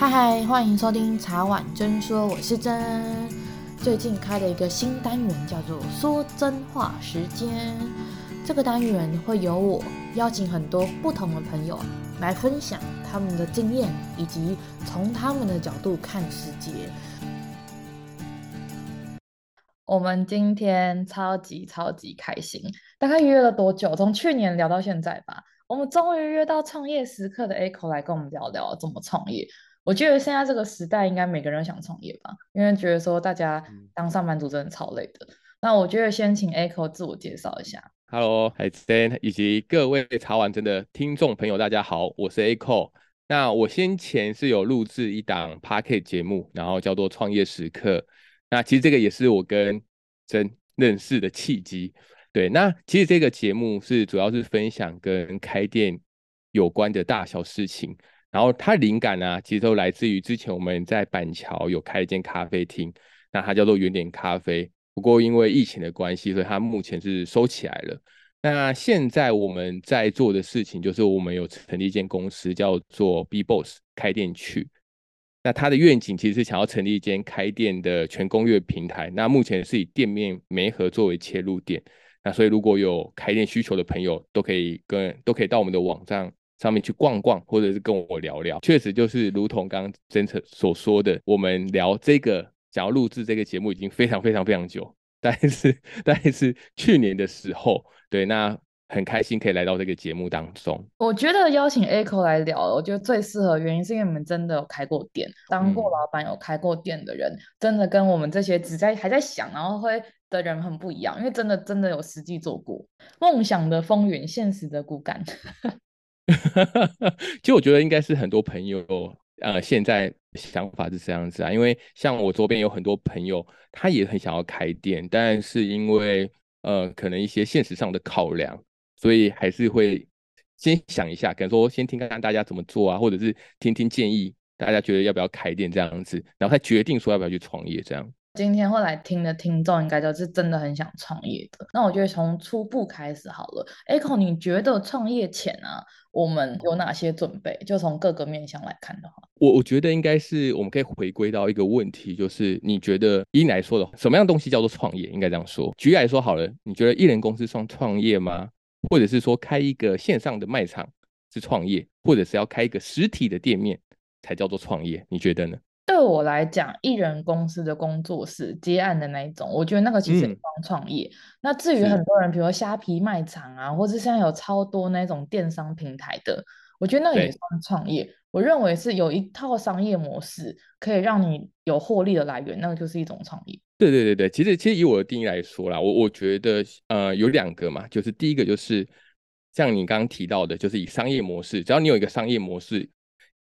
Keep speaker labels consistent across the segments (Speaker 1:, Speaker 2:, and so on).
Speaker 1: 嗨嗨，欢迎收听茶碗真说，我是真。最近开了一个新单元，叫做“说真话时间”。这个单元会由我邀请很多不同的朋友来分享他们的经验，以及从他们的角度看世界。我们今天超级超级开心，大概约了多久？从去年聊到现在吧。我们终于约到创业时刻的 Echo 来跟我们聊聊怎么创业。我觉得现在这个时代，应该每个人想创业吧，因为觉得说大家当上班族真的超累的。那我觉得先请 Echo 自我介绍一下。
Speaker 2: Hello，海森以及各位茶碗真的听众朋友，大家好，我是 Echo。那我先前是有录制一档 Podcast 节目，然后叫做《创业时刻》。那其实这个也是我跟真认识的契机。对，那其实这个节目是主要是分享跟开店有关的大小事情。然后它灵感呢、其实都来自于之前我们在板桥有开一间咖啡厅，那它叫做原点咖啡。不过因为疫情的关系，所以它目前是收起来了。那现在我们在做的事情，就是我们有成立一间公司，叫做 B Boss 开店去。那它的愿景其实是想要成立一间开店的全攻略平台。那目前是以店面媒合作为切入点。那所以如果有开店需求的朋友，都可以跟都可以到我们的网站。上面去逛逛，或者是跟我聊聊，确实就是如同刚刚真诚所说的，我们聊这个，想要录制这个节目已经非常非常非常久，但是但是去年的时候，对，那很开心可以来到这个节目当中。
Speaker 1: 我觉得邀请 Echo 来聊，我觉得最适合原因是因为你们真的有开过店，当过老板有开过店的人，嗯、真的跟我们这些只在还在想然后会的人很不一样，因为真的真的有实际做过，梦想的风云，现实的骨感。
Speaker 2: 其实我觉得应该是很多朋友呃现在想法是这样子啊，因为像我周边有很多朋友，他也很想要开店，但是因为呃可能一些现实上的考量，所以还是会先想一下，可能说先听看看大家怎么做啊，或者是听听建议，大家觉得要不要开店这样子，然后才决定说要不要去创业这样。
Speaker 1: 今天会来听的听众应该都是真的很想创业的。那我觉得从初步开始好了。Echo，你觉得创业前啊，我们有哪些准备？就从各个面向来看的话，
Speaker 2: 我我觉得应该是我们可以回归到一个问题，就是你觉得依你来说的，什么样东西叫做创业？应该这样说。举例来说好了，你觉得一人公司算创业吗？或者是说开一个线上的卖场是创业，或者是要开一个实体的店面才叫做创业？你觉得呢？
Speaker 1: 对我来讲，艺人公司的工作室接案的那一种，我觉得那个其实也算创业。嗯、那至于很多人，比如说虾皮卖场啊，或者现在有超多那种电商平台的，我觉得那个也算创业。我认为是有一套商业模式可以让你有获利的来源，那个就是一种创业。
Speaker 2: 对对对对，其实其实以我的定义来说啦，我我觉得呃有两个嘛，就是第一个就是像你刚刚提到的，就是以商业模式，只要你有一个商业模式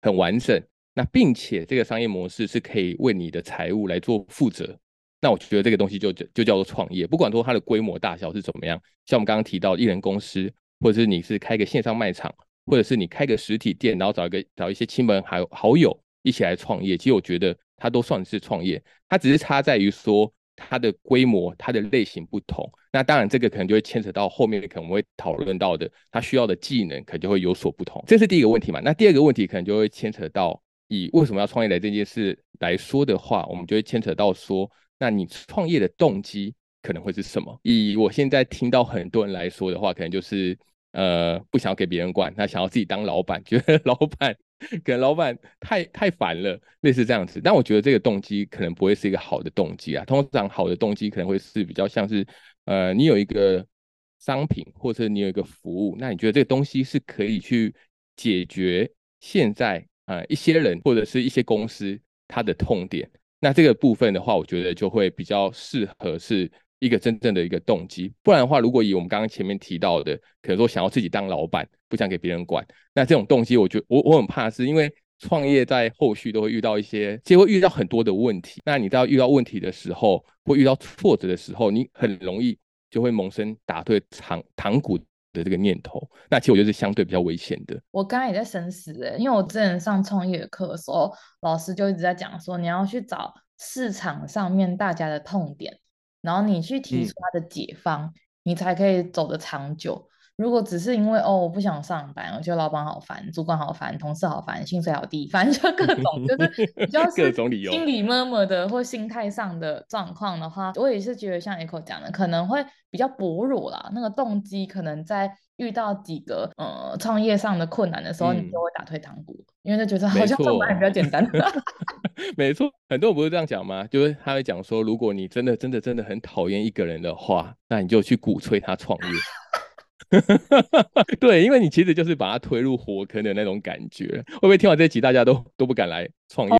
Speaker 2: 很完整。那并且这个商业模式是可以为你的财务来做负责，那我觉得这个东西就就叫做创业，不管说它的规模大小是怎么样，像我们刚刚提到艺人公司，或者是你是开个线上卖场，或者是你开个实体店，然后找一个找一些亲朋好好友一起来创业，其实我觉得它都算是创业，它只是差在于说它的规模、它的类型不同。那当然这个可能就会牵扯到后面可能会讨论到的，它需要的技能可能就会有所不同。这是第一个问题嘛？那第二个问题可能就会牵扯到。以为什么要创业来这件事来说的话，我们就会牵扯到说，那你创业的动机可能会是什么？以我现在听到很多人来说的话，可能就是呃不想要给别人管，他想要自己当老板，觉得 老板可能老板太太烦了，类似这样子。但我觉得这个动机可能不会是一个好的动机啊。通常好的动机可能会是比较像是呃你有一个商品或者你有一个服务，那你觉得这个东西是可以去解决现在。呃，一些人或者是一些公司，它的痛点，那这个部分的话，我觉得就会比较适合是一个真正的一个动机。不然的话，如果以我们刚刚前面提到的，可能说想要自己当老板，不想给别人管，那这种动机，我觉我我很怕是因为创业在后续都会遇到一些，就会遇到很多的问题。那你在遇到问题的时候，或遇到挫折的时候，你很容易就会萌生打退堂堂鼓的这个念头，那其实我觉得是相对比较危险的。
Speaker 1: 我刚刚也在深思诶，因为我之前上创业课的时候，老师就一直在讲说，你要去找市场上面大家的痛点，然后你去提出它的解方，嗯、你才可以走得长久。如果只是因为哦，我不想上班，我觉得老板好烦，主管好烦，同事好烦，薪水好低，反正就各种就是比较各种理由，心理闷闷的或心态上的状况的话，我也是觉得像 Echo 讲的，可能会比较薄弱啦。那个动机可能在遇到几个呃创业上的困难的时候，嗯、你就会打退堂鼓，因为就觉得好像上班还比较简单。
Speaker 2: 没错，很多人不是这样讲吗？就是他会讲说，如果你真的真的真的很讨厌一个人的话，那你就去鼓吹他创业。对，因为你其实就是把他推入火坑的那种感觉。会不会听完这集，大家都都不敢来创业？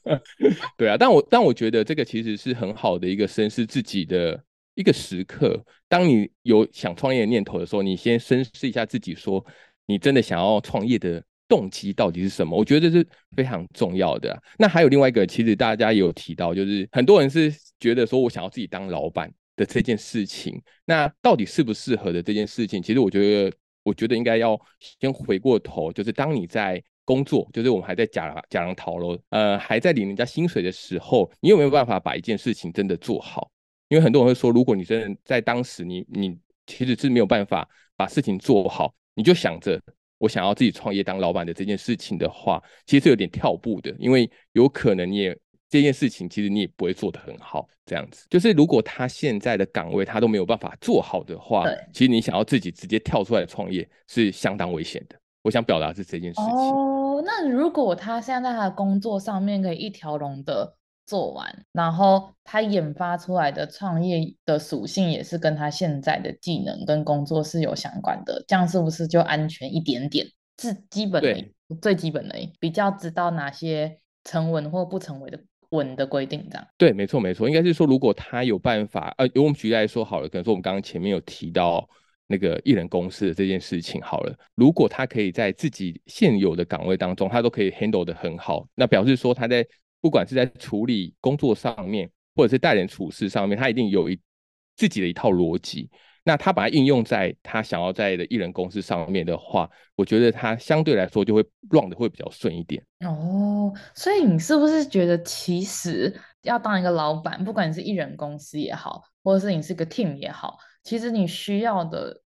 Speaker 2: 对啊，但我但我觉得这个其实是很好的一个深思自己的一个时刻。当你有想创业的念头的时候，你先深思一下自己，说你真的想要创业的动机到底是什么？我觉得这是非常重要的。那还有另外一个，其实大家也有提到，就是很多人是觉得说我想要自己当老板。的这件事情，那到底适不适合的这件事情，其实我觉得，我觉得应该要先回过头，就是当你在工作，就是我们还在假假狼头喽，呃，还在领人家薪水的时候，你有没有办法把一件事情真的做好？因为很多人会说，如果你真的在当时你，你你其实是没有办法把事情做好，你就想着我想要自己创业当老板的这件事情的话，其实是有点跳步的，因为有可能你也。这件事情其实你也不会做得很好，这样子就是如果他现在的岗位他都没有办法做好的话，其实你想要自己直接跳出来创业是相当危险的。我想表达是这件事情。
Speaker 1: 哦，那如果他现在在他的工作上面可以一条龙的做完，然后他研发出来的创业的属性也是跟他现在的技能跟工作是有相关的，这样是不是就安全一点点？是基本的，最基本的，比较知道哪些成文或不成文的。稳的规定这样，
Speaker 2: 对，没错没错，应该是说，如果他有办法，呃，由我们举例来说好了，可能说我们刚刚前面有提到那个艺人公司的这件事情好了，如果他可以在自己现有的岗位当中，他都可以 handle 得很好，那表示说他在不管是在处理工作上面，或者是待人处事上面，他一定有一自己的一套逻辑。那他把它应用在他想要在的艺人公司上面的话，我觉得他相对来说就会 run 的会比较顺一点。
Speaker 1: 哦，所以你是不是觉得其实要当一个老板，不管你是艺人公司也好，或者是你是个 team 也好，其实你需要的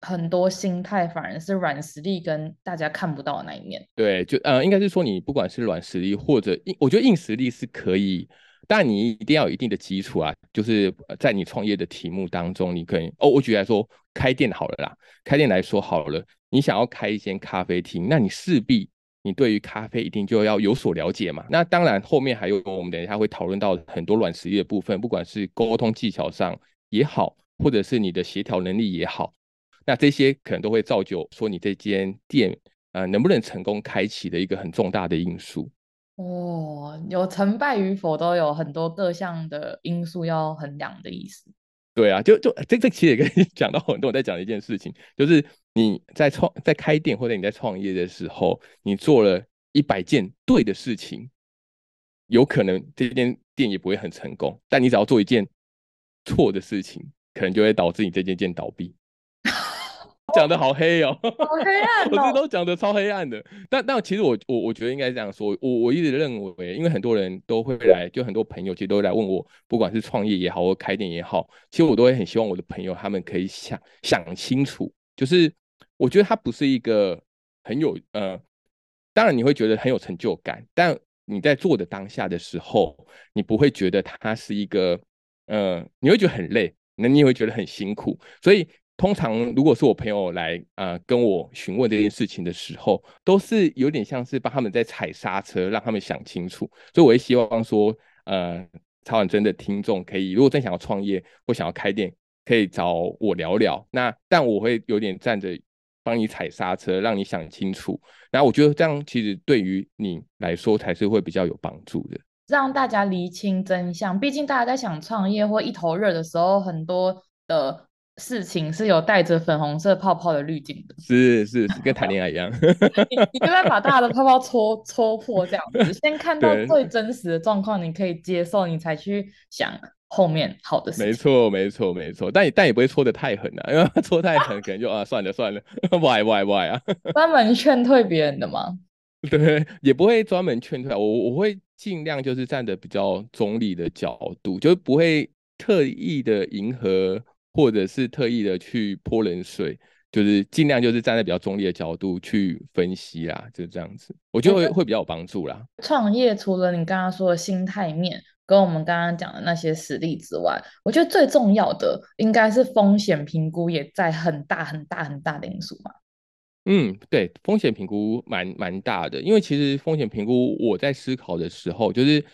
Speaker 1: 很多心态反而是软实力跟大家看不到的那一面。
Speaker 2: 对，就呃，应该是说你不管是软实力或者硬，我觉得硬实力是可以。但你一定要有一定的基础啊，就是在你创业的题目当中，你可以哦，我举例来说，开店好了啦，开店来说好了，你想要开一间咖啡厅，那你势必你对于咖啡一定就要有所了解嘛。那当然后面还有我们等一下会讨论到很多软实力的部分，不管是沟通技巧上也好，或者是你的协调能力也好，那这些可能都会造就说你这间店呃能不能成功开启的一个很重大的因素。
Speaker 1: 哦，有成败与否都有很多各项的因素要衡量的意思。
Speaker 2: 对啊，就就这这其实也跟你 讲到很多我在讲一件事情，就是你在创在开店或者你在创业的时候，你做了一百件对的事情，有可能这间店也不会很成功。但你只要做一件错的事情，可能就会导致你这间店倒闭。讲的好黑哦，
Speaker 1: 好黑暗 哦，
Speaker 2: 我这都讲的超黑暗的。但但其实我我我觉得应该是这样说，我我一直认为，因为很多人都会来，就很多朋友其实都会来问我，不管是创业也好，或开店也好，其实我都会很希望我的朋友他们可以想想清楚，就是我觉得它不是一个很有呃，当然你会觉得很有成就感，但你在做的当下的时候，你不会觉得它是一个呃，你会觉得很累，那你也会觉得很辛苦，所以。通常如果是我朋友来呃跟我询问这件事情的时候，都是有点像是帮他们在踩刹车，让他们想清楚。所以我也希望说，呃，茶碗蒸的听众可以，如果真想要创业或想要开店，可以找我聊聊。那但我会有点站着帮你踩刹车，让你想清楚。然后我觉得这样其实对于你来说才是会比较有帮助的，
Speaker 1: 让大家厘清真相。毕竟大家在想创业或一头热的时候，很多的。事情是有带着粉红色泡泡的滤镜的，
Speaker 2: 是是是，跟谈恋爱一样，
Speaker 1: 你 你就在把大家的泡泡戳戳破这样子，先看到最真实的状况，你可以接受，你才去想后面好的事情。
Speaker 2: 没错没错没错，但也但也不会戳的太狠啊，因为 戳太狠可能就啊算了算了，，why why why 啊。
Speaker 1: 专门劝退别人的吗？
Speaker 2: 对，也不会专门劝退，我我会尽量就是站的比较中立的角度，就是不会特意的迎合。或者是特意的去泼冷水，就是尽量就是站在比较中立的角度去分析啦，就这样子，我觉得会会比较有帮助啦。
Speaker 1: 创业除了你刚刚说的心态面，跟我们刚刚讲的那些实例之外，我觉得最重要的应该是风险评估也在很大很大很大的因素嘛。
Speaker 2: 嗯，对，风险评估蛮蛮大的，因为其实风险评估我在思考的时候，就是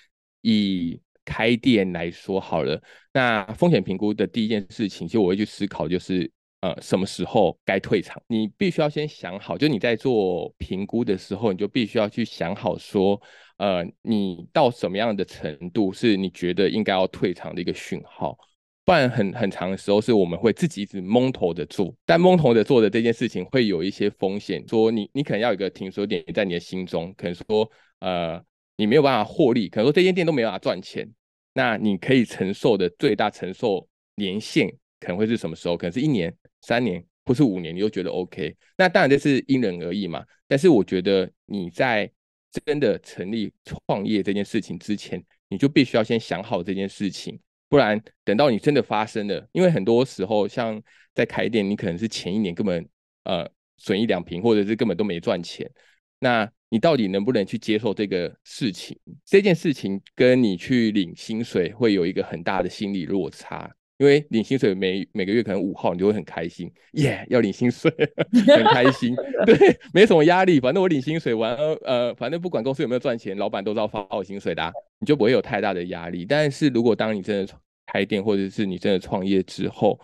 Speaker 2: 以开店来说好了，那风险评估的第一件事情，其实我会去思考就是。呃，什么时候该退场？你必须要先想好，就你在做评估的时候，你就必须要去想好说，呃，你到什么样的程度是你觉得应该要退场的一个讯号，不然很很长的时候是我们会自己一直蒙头的做，但蒙头的做的这件事情会有一些风险，说你你可能要有一个停损点在你的心中，可能说呃你没有办法获利，可能说这间店都没办法赚钱，那你可以承受的最大承受年限可能会是什么时候？可能是一年。三年或是五年，你都觉得 OK？那当然这是因人而异嘛。但是我觉得你在真的成立创业这件事情之前，你就必须要先想好这件事情，不然等到你真的发生了，因为很多时候像在开店，你可能是前一年根本呃损一两平，或者是根本都没赚钱。那你到底能不能去接受这个事情？这件事情跟你去领薪水会有一个很大的心理落差。因为领薪水每每个月可能五号你就会很开心，耶、yeah，要领薪水，很开心，对，没什么压力，反正我领薪水完，呃，反正不管公司有没有赚钱，老板都知道发我薪水的，啊，你就不会有太大的压力。但是如果当你真的开店，或者是你真的创业之后，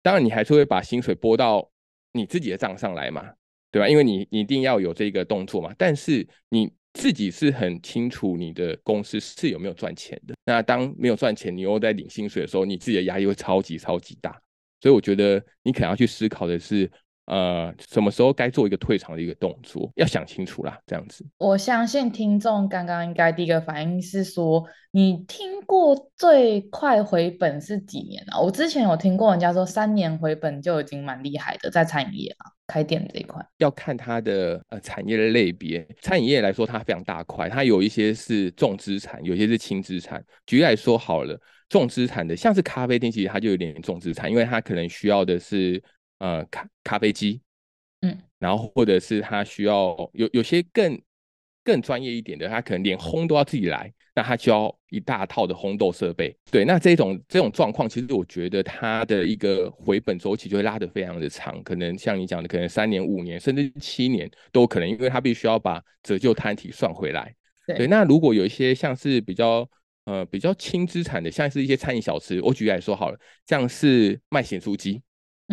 Speaker 2: 当然你还是会把薪水拨到你自己的账上来嘛，对吧？因为你你一定要有这个动作嘛，但是你。自己是很清楚你的公司是有没有赚钱的。那当没有赚钱，你又在领薪水的时候，你自己的压力会超级超级大。所以我觉得你可能要去思考的是，呃，什么时候该做一个退场的一个动作，要想清楚啦。这样子，
Speaker 1: 我相信听众刚刚应该第一个反应是说，你听过最快回本是几年啊？我之前有听过人家说三年回本就已经蛮厉害的，在餐饮业啊。开店这一块
Speaker 2: 要看它的呃产业的类别，餐饮业来说它非常大块，它有一些是重资产，有些是轻资产。举例来说好了，重资产的像是咖啡店，其实它就有点重资产，因为它可能需要的是呃咖咖啡机，嗯，然后或者是他需要有有些更更专业一点的，他可能连烘都要自己来。那他需要一大套的烘豆设备，对，那这种这种状况，其实我觉得它的一个回本周期就会拉得非常的长，可能像你讲的，可能三年、五年，甚至七年都有可能，因为他必须要把折旧摊体算回来。对，对，那如果有一些像是比较呃比较轻资产的，像是一些餐饮小吃，我举例来说好了，像是卖咸酥鸡，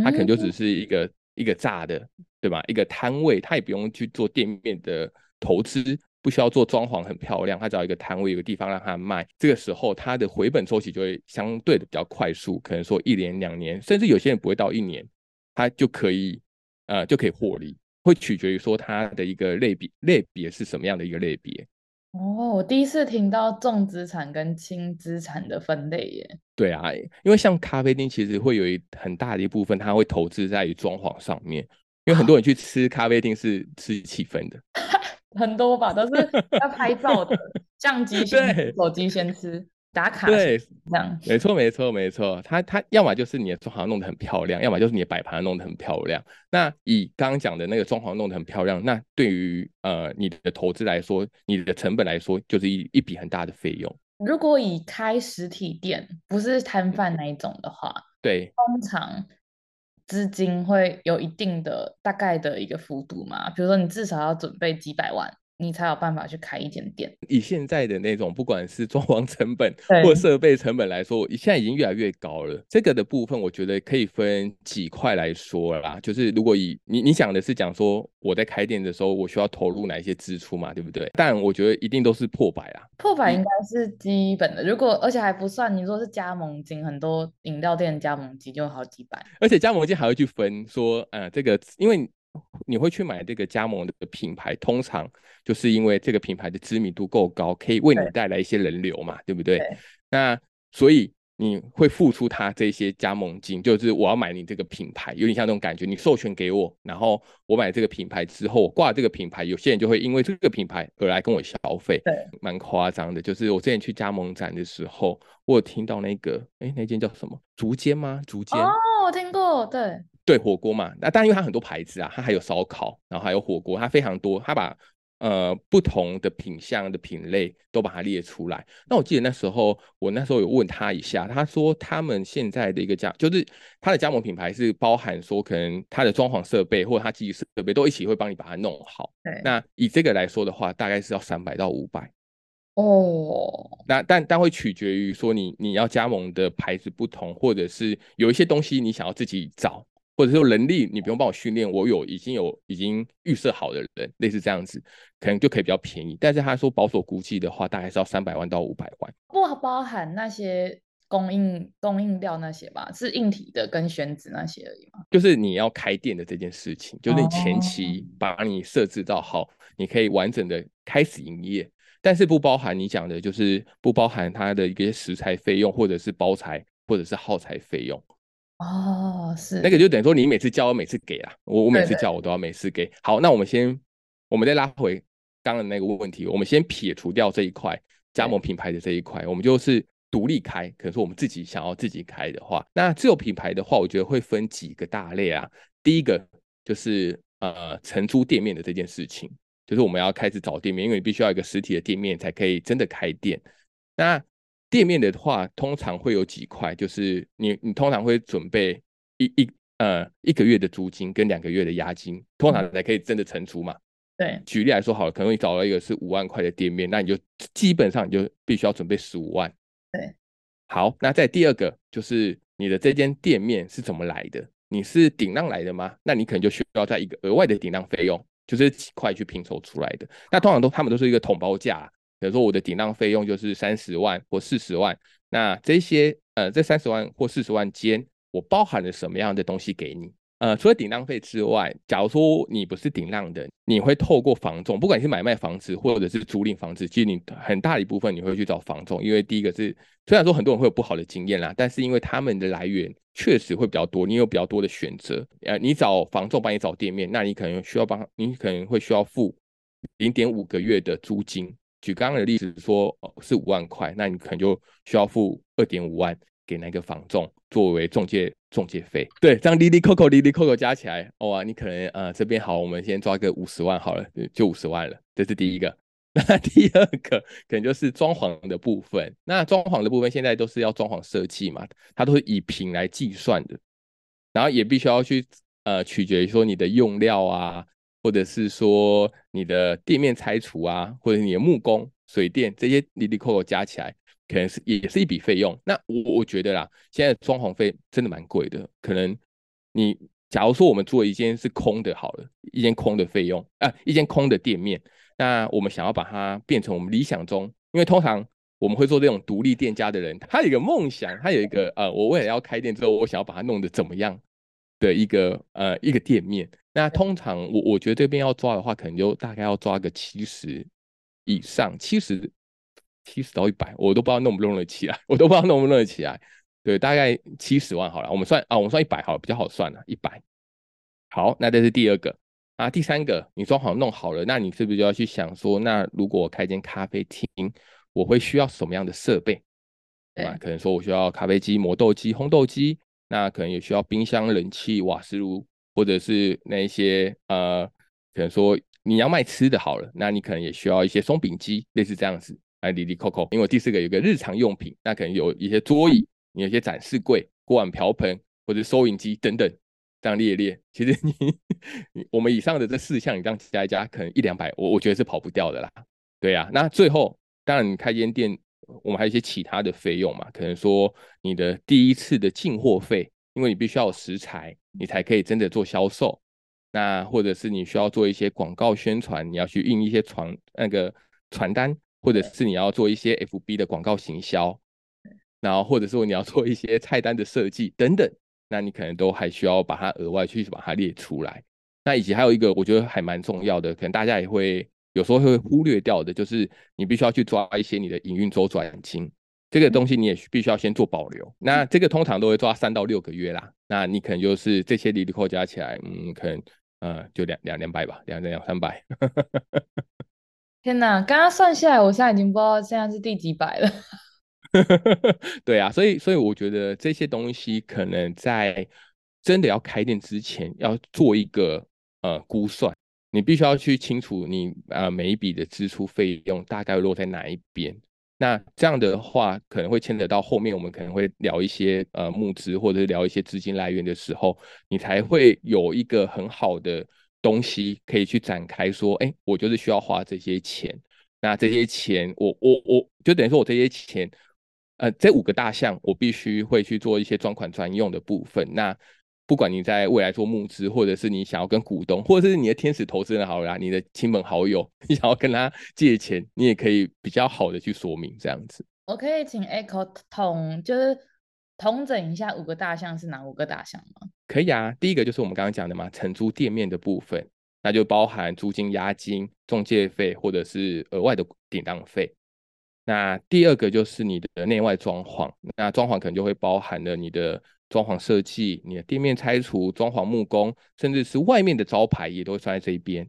Speaker 2: 它可能就只是一个、嗯、一个炸的，对吧？一个摊位，它也不用去做店面的投资。不需要做装潢很漂亮，他找一个摊位，有个地方让他卖。这个时候，他的回本周期就会相对的比较快速，可能说一年、两年，甚至有些人不会到一年，他就可以呃就可以获利。会取决于说他的一个类别类别是什么样的一个类别。
Speaker 1: 哦，我第一次听到重资产跟轻资产的分类耶。
Speaker 2: 对啊，因为像咖啡厅其实会有一很大的一部分，它会投资在于装潢上面，因为很多人去吃咖啡厅是吃气氛的。
Speaker 1: 很多吧，都是要拍照的，相机先，手机先吃，打卡，
Speaker 2: 对，
Speaker 1: 这样，
Speaker 2: 没错，没错，没错。他他要么就是你的装潢弄得很漂亮，要么就是你的摆盘弄得很漂亮。那以刚刚讲的那个装潢弄得很漂亮，那对于呃你的投资来说，你的成本来说，就是一一笔很大的费用。
Speaker 1: 如果以开实体店，不是摊贩那一种的话，
Speaker 2: 对，
Speaker 1: 通常。资金会有一定的大概的一个幅度嘛？比如说，你至少要准备几百万。你才有办法去开一间店。
Speaker 2: 以现在的那种，不管是装潢成本 或设备成本来说，现在已经越来越高了。这个的部分，我觉得可以分几块来说啦。就是如果以你你想的是讲说我在开店的时候，我需要投入哪一些支出嘛，对不对？但我觉得一定都是破百啊。
Speaker 1: 破百应该是基本的。如果而且还不算，你说是加盟金，很多饮料店加盟金就好几百。
Speaker 2: 而且加盟金还会去分说，呃，这个因为。你会去买这个加盟的品牌，通常就是因为这个品牌的知名度够高，可以为你带来一些人流嘛，对，对不对？对。那所以你会付出他这些加盟金，就是我要买你这个品牌，有点像那种感觉，你授权给我，然后我买这个品牌之后，我挂这个品牌，有些人就会因为这个品牌而来跟我消费，对，蛮夸张的。就是我之前去加盟展的时候，我有听到那个，哎，那间叫什么？竹间吗？竹间。哦，
Speaker 1: 我听过。哦，对
Speaker 2: 对，火锅嘛。那当然，因为它很多牌子啊，它还有烧烤，然后还有火锅，它非常多。它把呃不同的品相的品类都把它列出来。那我记得那时候，我那时候有问他一下，他说他们现在的一个加，就是他的加盟品牌是包含说，可能他的装潢设备或者他机器设备都一起会帮你把它弄好。
Speaker 1: 对，
Speaker 2: 那以这个来说的话，大概是要三百到五百。
Speaker 1: 哦，
Speaker 2: 那但但会取决于说你你要加盟的牌子不同，或者是有一些东西你想要自己找，或者说能力你不用帮我训练，我有已经有已经预设好的人，类似这样子，可能就可以比较便宜。但是他说保守估计的话，大概是要三百万到五百万，
Speaker 1: 不包含那些供应供应料那些吧？是硬体的跟选址那些而已嘛？
Speaker 2: 就是你要开店的这件事情，就是你前期把你设置到好，你可以完整的开始营业。但是不包含你讲的，就是不包含它的一个食材费用，或者是包材，或者是耗材费用。
Speaker 1: 哦，是
Speaker 2: 那个就等于说你每次叫我每次给啦，我我每次叫我都要每次给。好，那我们先，我们再拉回刚刚的那个问题，我们先撇除掉这一块加盟品牌的这一块，我们就是独立开。可能说我们自己想要自己开的话，那自有品牌的话，我觉得会分几个大类啊。第一个就是呃承租店面的这件事情。就是我们要开始找店面，因为你必须要一个实体的店面才可以真的开店。那店面的话，通常会有几块，就是你你通常会准备一一呃一个月的租金跟两个月的押金，通常才可以真的承租嘛。
Speaker 1: 对，
Speaker 2: 举例来说好了，可能你找到一个是五万块的店面，那你就基本上你就必须要准备十五万。
Speaker 1: 对，
Speaker 2: 好，那在第二个就是你的这间店面是怎么来的？你是顶让来的吗？那你可能就需要在一个额外的顶让费用。就这几块去拼凑出来的，那通常都他们都是一个统包价，比如说我的顶浪费用就是三十万或四十万，那这些呃这三十万或四十万间，我包含了什么样的东西给你？呃，除了顶浪费之外，假如说你不是顶浪的，你会透过房仲，不管是买卖房子或者是租赁房子，其实你很大一部分你会去找房仲，因为第一个是虽然说很多人会有不好的经验啦，但是因为他们的来源确实会比较多，你有比较多的选择。呃，你找房仲帮你找店面，那你可能需要帮，你可能会需要付零点五个月的租金。举刚刚的例子说，哦，是五万块，那你可能就需要付二点五万。给那个房仲作为中介中介费，对，这样哩哩扣扣哩哩扣扣加起来，哇，你可能呃这边好，我们先抓个五十万好了，就五十万了，这是第一个。那第二个可能就是装潢的部分，那装潢的部分现在都是要装潢设计嘛，它都是以平来计算的，然后也必须要去呃取决于说你的用料啊，或者是说你的店面拆除啊，或者你的木工、水电这些哩哩扣扣加起来。可能是也是一笔费用，那我我觉得啦，现在装潢费真的蛮贵的。可能你假如说我们做一间是空的，好了，一间空的费用啊，一间空的店面，那我们想要把它变成我们理想中，因为通常我们会做这种独立店家的人，他有一个梦想，他有一个呃，我未来要开店之后，我想要把它弄得怎么样的一个呃一个店面。那通常我我觉得这边要抓的话，可能就大概要抓个七十以上，七十。七十到一百，我都不知道弄不弄得起来，我都不知道弄不弄得起来。对，大概七十万好了，我们算啊，我们算一百好了，比较好算了，一百。好，那这是第二个啊，第三个，你装潢弄好了，那你是不是就要去想说，那如果我开间咖啡厅，我会需要什么样的设备？对吧？可能说我需要咖啡机、磨豆机、烘豆机，那可能也需要冰箱、冷气、瓦斯炉，或者是那一些呃，可能说你要卖吃的好了，那你可能也需要一些松饼机，类似这样子。哎，哩哩扣扣，因为第四个有个日常用品，那可能有一些桌椅，你有一些展示柜、锅碗瓢盆或者收银机等等，这样列列。其实你，我们以上的这四项，你这样加一加，可能一两百，我我觉得是跑不掉的啦。对呀、啊，那最后，当然你开间店，我们还有一些其他的费用嘛，可能说你的第一次的进货费，因为你必须要有食材，你才可以真的做销售。那或者是你需要做一些广告宣传，你要去印一些传那个传单。或者是你要做一些 FB 的广告行销，然后或者说你要做一些菜单的设计等等，那你可能都还需要把它额外去把它列出来。那以及还有一个我觉得还蛮重要的，可能大家也会有时候会忽略掉的，就是你必须要去抓一些你的营运周转金，这个东西你也必须要先做保留。那这个通常都会抓三到六个月啦。那你可能就是这些利率扣加起来，嗯，可能呃就两两两百吧，两两三百。
Speaker 1: 天哪，刚刚算下来，我现在已经不知道现在是第几百了。
Speaker 2: 对啊，所以所以我觉得这些东西可能在真的要开店之前，要做一个呃估算，你必须要去清楚你呃每一笔的支出费用大概落在哪一边。那这样的话，可能会牵扯到后面我们可能会聊一些呃募资或者是聊一些资金来源的时候，你才会有一个很好的东西可以去展开说，哎，我就是需要花这些钱。那这些钱，我我我就等于说我这些钱，呃，这五个大项我必须会去做一些专款专用的部分。那不管你在未来做募资，或者是你想要跟股东，或者是你的天使投资人好了，你的亲朋好友，你想要跟他借钱，你也可以比较好的去说明这样子。
Speaker 1: 我可以请 Echo 统就是统整一下五个大项是哪五个大项吗？
Speaker 2: 可以啊，第一个就是我们刚刚讲的嘛，承租店面的部分，那就包含租金、押金、中介费或者是额外的典当费。那第二个就是你的内外装潢，那装潢可能就会包含了你的。装潢设计、你的店面拆除、装潢木工，甚至是外面的招牌也都会算在这一边。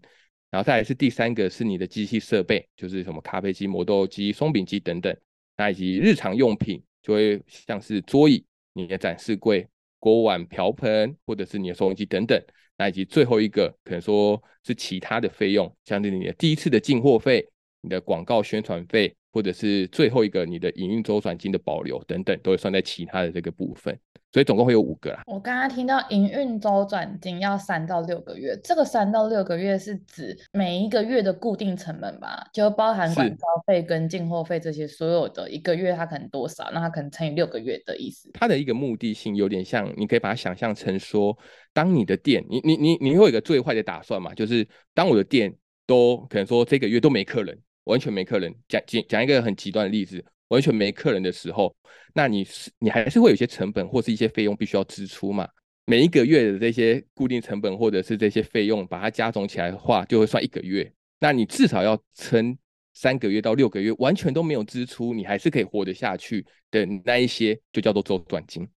Speaker 2: 然后再来是第三个是你的机器设备，就是什么咖啡机、磨豆机、松饼机等等。那以及日常用品就会像是桌椅、你的展示柜、锅碗瓢盆，或者是你的收音机等等。那以及最后一个可能说是其他的费用，像是你的第一次的进货费、你的广告宣传费，或者是最后一个你的营运周转金的保留等等，都会算在其他的这个部分。所以总共会有五个啦。
Speaker 1: 我刚刚听到营运周转金要三到六个月，这个三到六个月是指每一个月的固定成本吧？就包含管销费跟进货费这些所有的一个月它可能多少？那它可能乘以六个月的意思。
Speaker 2: 它的一个目的性有点像，你可以把它想象成说，当你的店，你你你你会有一个最坏的打算嘛？就是当我的店都可能说这个月都没客人，完全没客人。讲讲讲一个很极端的例子。完全没客人的时候，那你是你还是会有一些成本或是一些费用必须要支出嘛？每一个月的这些固定成本或者是这些费用，把它加总起来的话，就会算一个月。那你至少要撑三个月到六个月，完全都没有支出，你还是可以活得下去的那一些，就叫做周转金。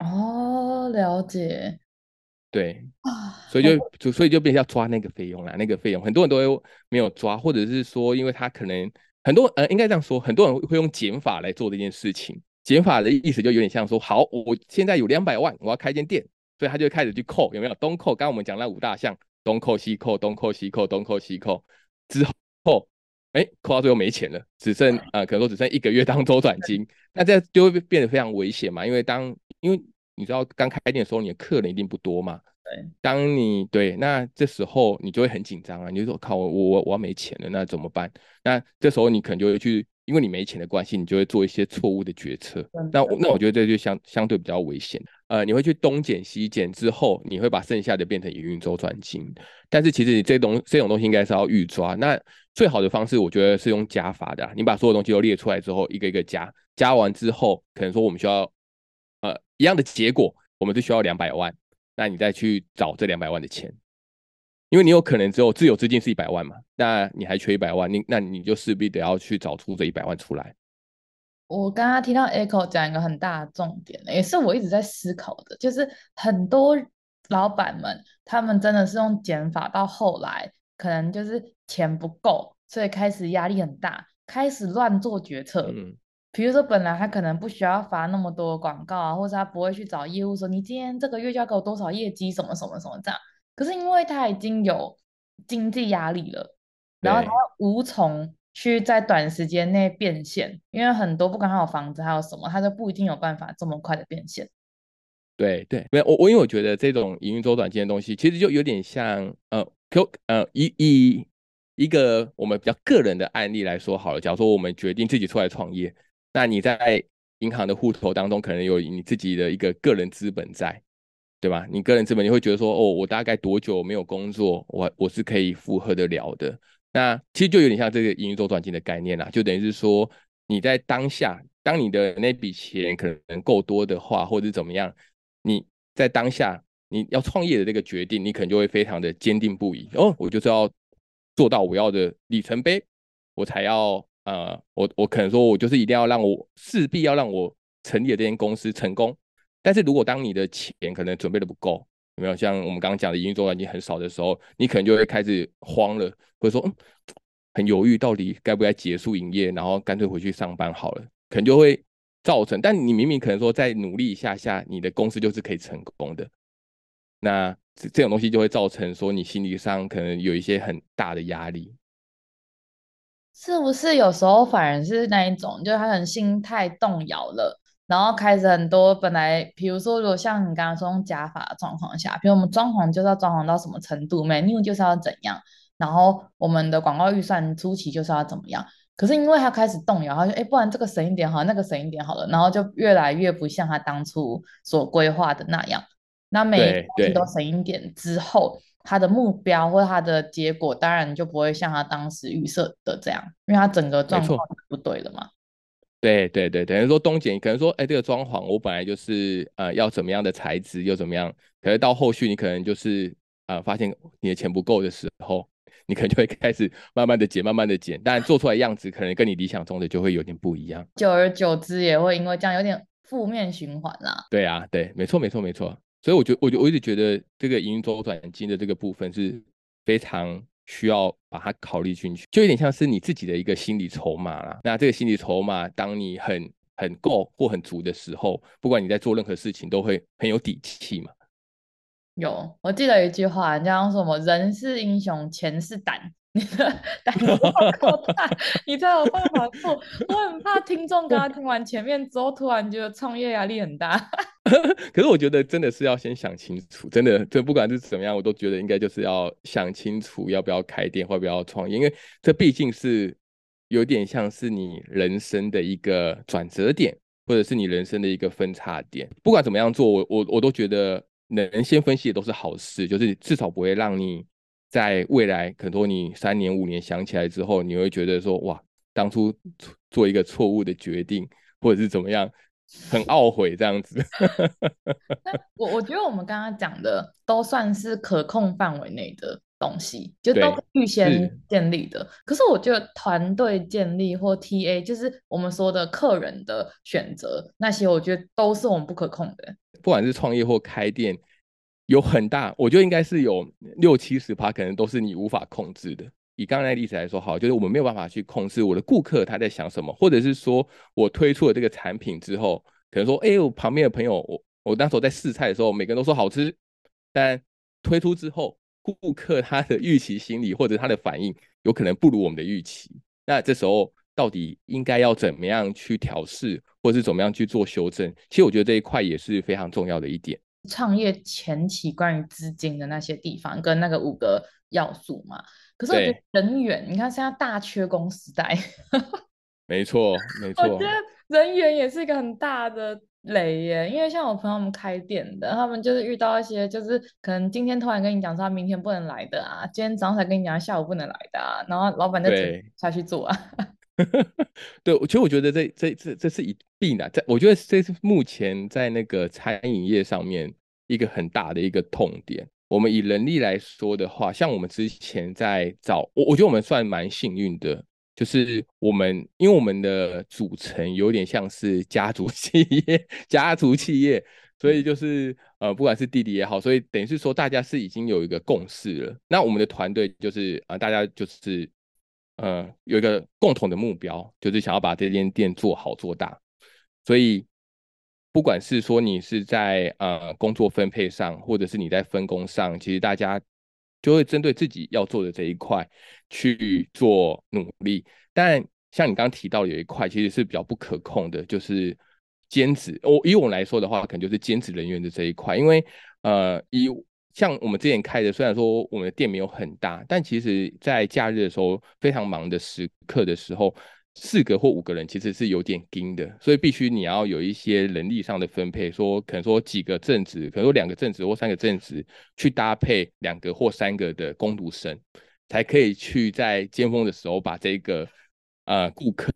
Speaker 1: 哦，了解。
Speaker 2: 对啊，所以就就所以就变成要抓那个费用啦，那个费用很多人都会没有抓，或者是说，因为他可能。很多呃，应该这样说，很多人会用减法来做这件事情。减法的意思就有点像说，好，我现在有两百万，我要开间店，所以他就开始去扣，有没有？东扣，刚刚我们讲那五大项，东扣西扣，东扣西扣，东扣西扣，之后，哎，扣到最后没钱了，只剩呃，可能说只剩一个月当周转金，那这就会变得非常危险嘛，因为当因为你知道刚开店的时候，你的客人一定不多嘛。对，当你对，那这时候你就会很紧张啊，你就说靠，我我我要没钱了，那怎么办？那这时候你可能就会去，因为你没钱的关系，你就会做一些错误的决策。那那我觉得这就相相对比较危险。呃，你会去东减西减之后，你会把剩下的变成营运周转金。但是其实你这东这种东西应该是要预抓。那最好的方式，我觉得是用加法的啊。你把所有东西都列出来之后，一个一个加，加完之后，可能说我们需要呃一样的结果，我们是需要两百万。那你再去找这两百万的钱，因为你有可能只有自有资金是一百万嘛，那你还缺一百万，你那你就势必得要去找出这一百万出来。
Speaker 1: 我刚刚听到 Echo 讲一个很大的重点，也是我一直在思考的，就是很多老板们他们真的是用减法，到后来可能就是钱不够，所以开始压力很大，开始乱做决策。嗯比如说，本来他可能不需要发那么多广告啊，或者他不会去找业务说，你今天这个月就要给我多少业绩，什么什么什么这样。可是因为他已经有经济压力了，然后他无从去在短时间内变现，因为很多不管他有房子还有什么，他都不一定有办法这么快的变现。
Speaker 2: 对对，没有我我因为我觉得这种营运周转金的东西，其实就有点像呃 Q 呃以以一个我们比较个人的案例来说好了，假如说我们决定自己出来创业。那你在银行的户头当中，可能有你自己的一个个人资本在，对吧？你个人资本，你会觉得说，哦，我大概多久没有工作，我我是可以负荷得了的。那其实就有点像这个营运周转金的概念啦，就等于是说，你在当下，当你的那笔钱可能够多的话，或者怎么样，你在当下你要创业的这个决定，你可能就会非常的坚定不移。哦，我就是要做到我要的里程碑，我才要。呃，我我可能说，我就是一定要让我势必要让我成立的这间公司成功。但是如果当你的钱可能准备的不够，有没有像我们刚刚讲的营运周转金很少的时候，你可能就会开始慌了，或者说嗯，很犹豫到底该不该结束营业，然后干脆回去上班好了，可能就会造成。但你明明可能说再努力一下下，你的公司就是可以成功的。那这这种东西就会造成说你心理上可能有一些很大的压力。
Speaker 1: 是不是有时候反而是那一种，就是他可能心态动摇了，然后开始很多本来，比如说如果像你刚刚说用加法的状况下，比如我们装潢就是要装潢到什么程度，menu 就是要怎样，然后我们的广告预算初期就是要怎么样，可是因为他开始动摇，他就哎，不然这个省一点好，那个省一点好了，然后就越来越不像他当初所规划的那样，那每一个东西都省一点之后。他的目标或者他的结果，当然就不会像他当时预设的这样，因为他整个状况不对了嘛。
Speaker 2: 对对对，等于说东姐可能说，哎，这个装潢我本来就是呃要怎么样的材质，又怎么样，可是到后续你可能就是呃发现你的钱不够的时候，你可能就会 开始慢慢的减，慢慢的减，但做出来样子可能跟你理想中的就会有点不一样。
Speaker 1: 久而久之也会因为这样有点负面循环啦。
Speaker 2: 对啊，对，没错没错没错。所以我觉得，我就我一直觉得这个营运周转金的这个部分是非常需要把它考虑进去，就有点像是你自己的一个心理筹码啦。那这个心理筹码，当你很很够或很足的时候，不管你在做任何事情，都会很有底气嘛。
Speaker 1: 有，我记得有一句话，叫什么“人是英雄，钱是胆”。你的 胆够大，你才有办法做。我很怕听众刚刚听完前面之后，突然觉得创业压力很大。
Speaker 2: 可是我觉得真的是要先想清楚，真的，这不管是怎么样，我都觉得应该就是要想清楚要不要开店，或不要创业，因为这毕竟是有点像是你人生的一个转折点，或者是你人生的一个分叉点。不管怎么样做，我我我都觉得能先分析的都是好事，就是至少不会让你。在未来，可能说你三年五年想起来之后，你会觉得说哇，当初做一个错误的决定，或者是怎么样，很懊悔这样子。
Speaker 1: 我我觉得我们刚刚讲的都算是可控范围内的东西，就都预先建立的。可是我觉得团队建立或 TA，就是我们说的客人的选择，那些我觉得都是我们不可控的。
Speaker 2: 不管是创业或开店。有很大，我觉得应该是有六七十趴，可能都是你无法控制的。以刚才的例子来说，好，就是我们没有办法去控制我的顾客他在想什么，或者是说我推出了这个产品之后，可能说，哎，我旁边的朋友，我我那时候在试菜的时候，每个人都说好吃，但推出之后，顾客他的预期心理或者他的反应，有可能不如我们的预期。那这时候到底应该要怎么样去调试，或者是怎么样去做修正？其实我觉得这一块也是非常重要的一点。
Speaker 1: 创业前期关于资金的那些地方，跟那个五个要素嘛。可是我觉得人员，你看现在大缺工时代，
Speaker 2: 没 错没错。
Speaker 1: 我觉得人员也是一个很大的雷耶，因为像我朋友们开店的，他们就是遇到一些，就是可能今天突然跟你讲说他明天不能来的啊，今天早上才跟你讲下午不能来的啊，然后老板就下去做啊。
Speaker 2: 对，其实我觉得这这这这是一定的，在我觉得这是目前在那个餐饮业上面一个很大的一个痛点。我们以人力来说的话，像我们之前在找我，我觉得我们算蛮幸运的，就是我们因为我们的组成有点像是家族 企业，家族企业，所以就是呃，不管是弟弟也好，所以等于是说大家是已经有一个共识了。那我们的团队就是啊、呃，大家就是。呃，有一个共同的目标，就是想要把这间店做好做大。所以，不管是说你是在呃工作分配上，或者是你在分工上，其实大家就会针对自己要做的这一块去做努力。但像你刚刚提到有一块，其实是比较不可控的，就是兼职。我以我来说的话，可能就是兼职人员的这一块，因为呃以。像我们之前开的，虽然说我们的店没有很大，但其实在假日的时候非常忙的时刻的时候，四个或五个人其实是有点紧的，所以必须你要有一些人力上的分配，说可能说几个正职，可能说两个正职或三个正职去搭配两个或三个的工读生，才可以去在尖峰的时候把这个呃顾客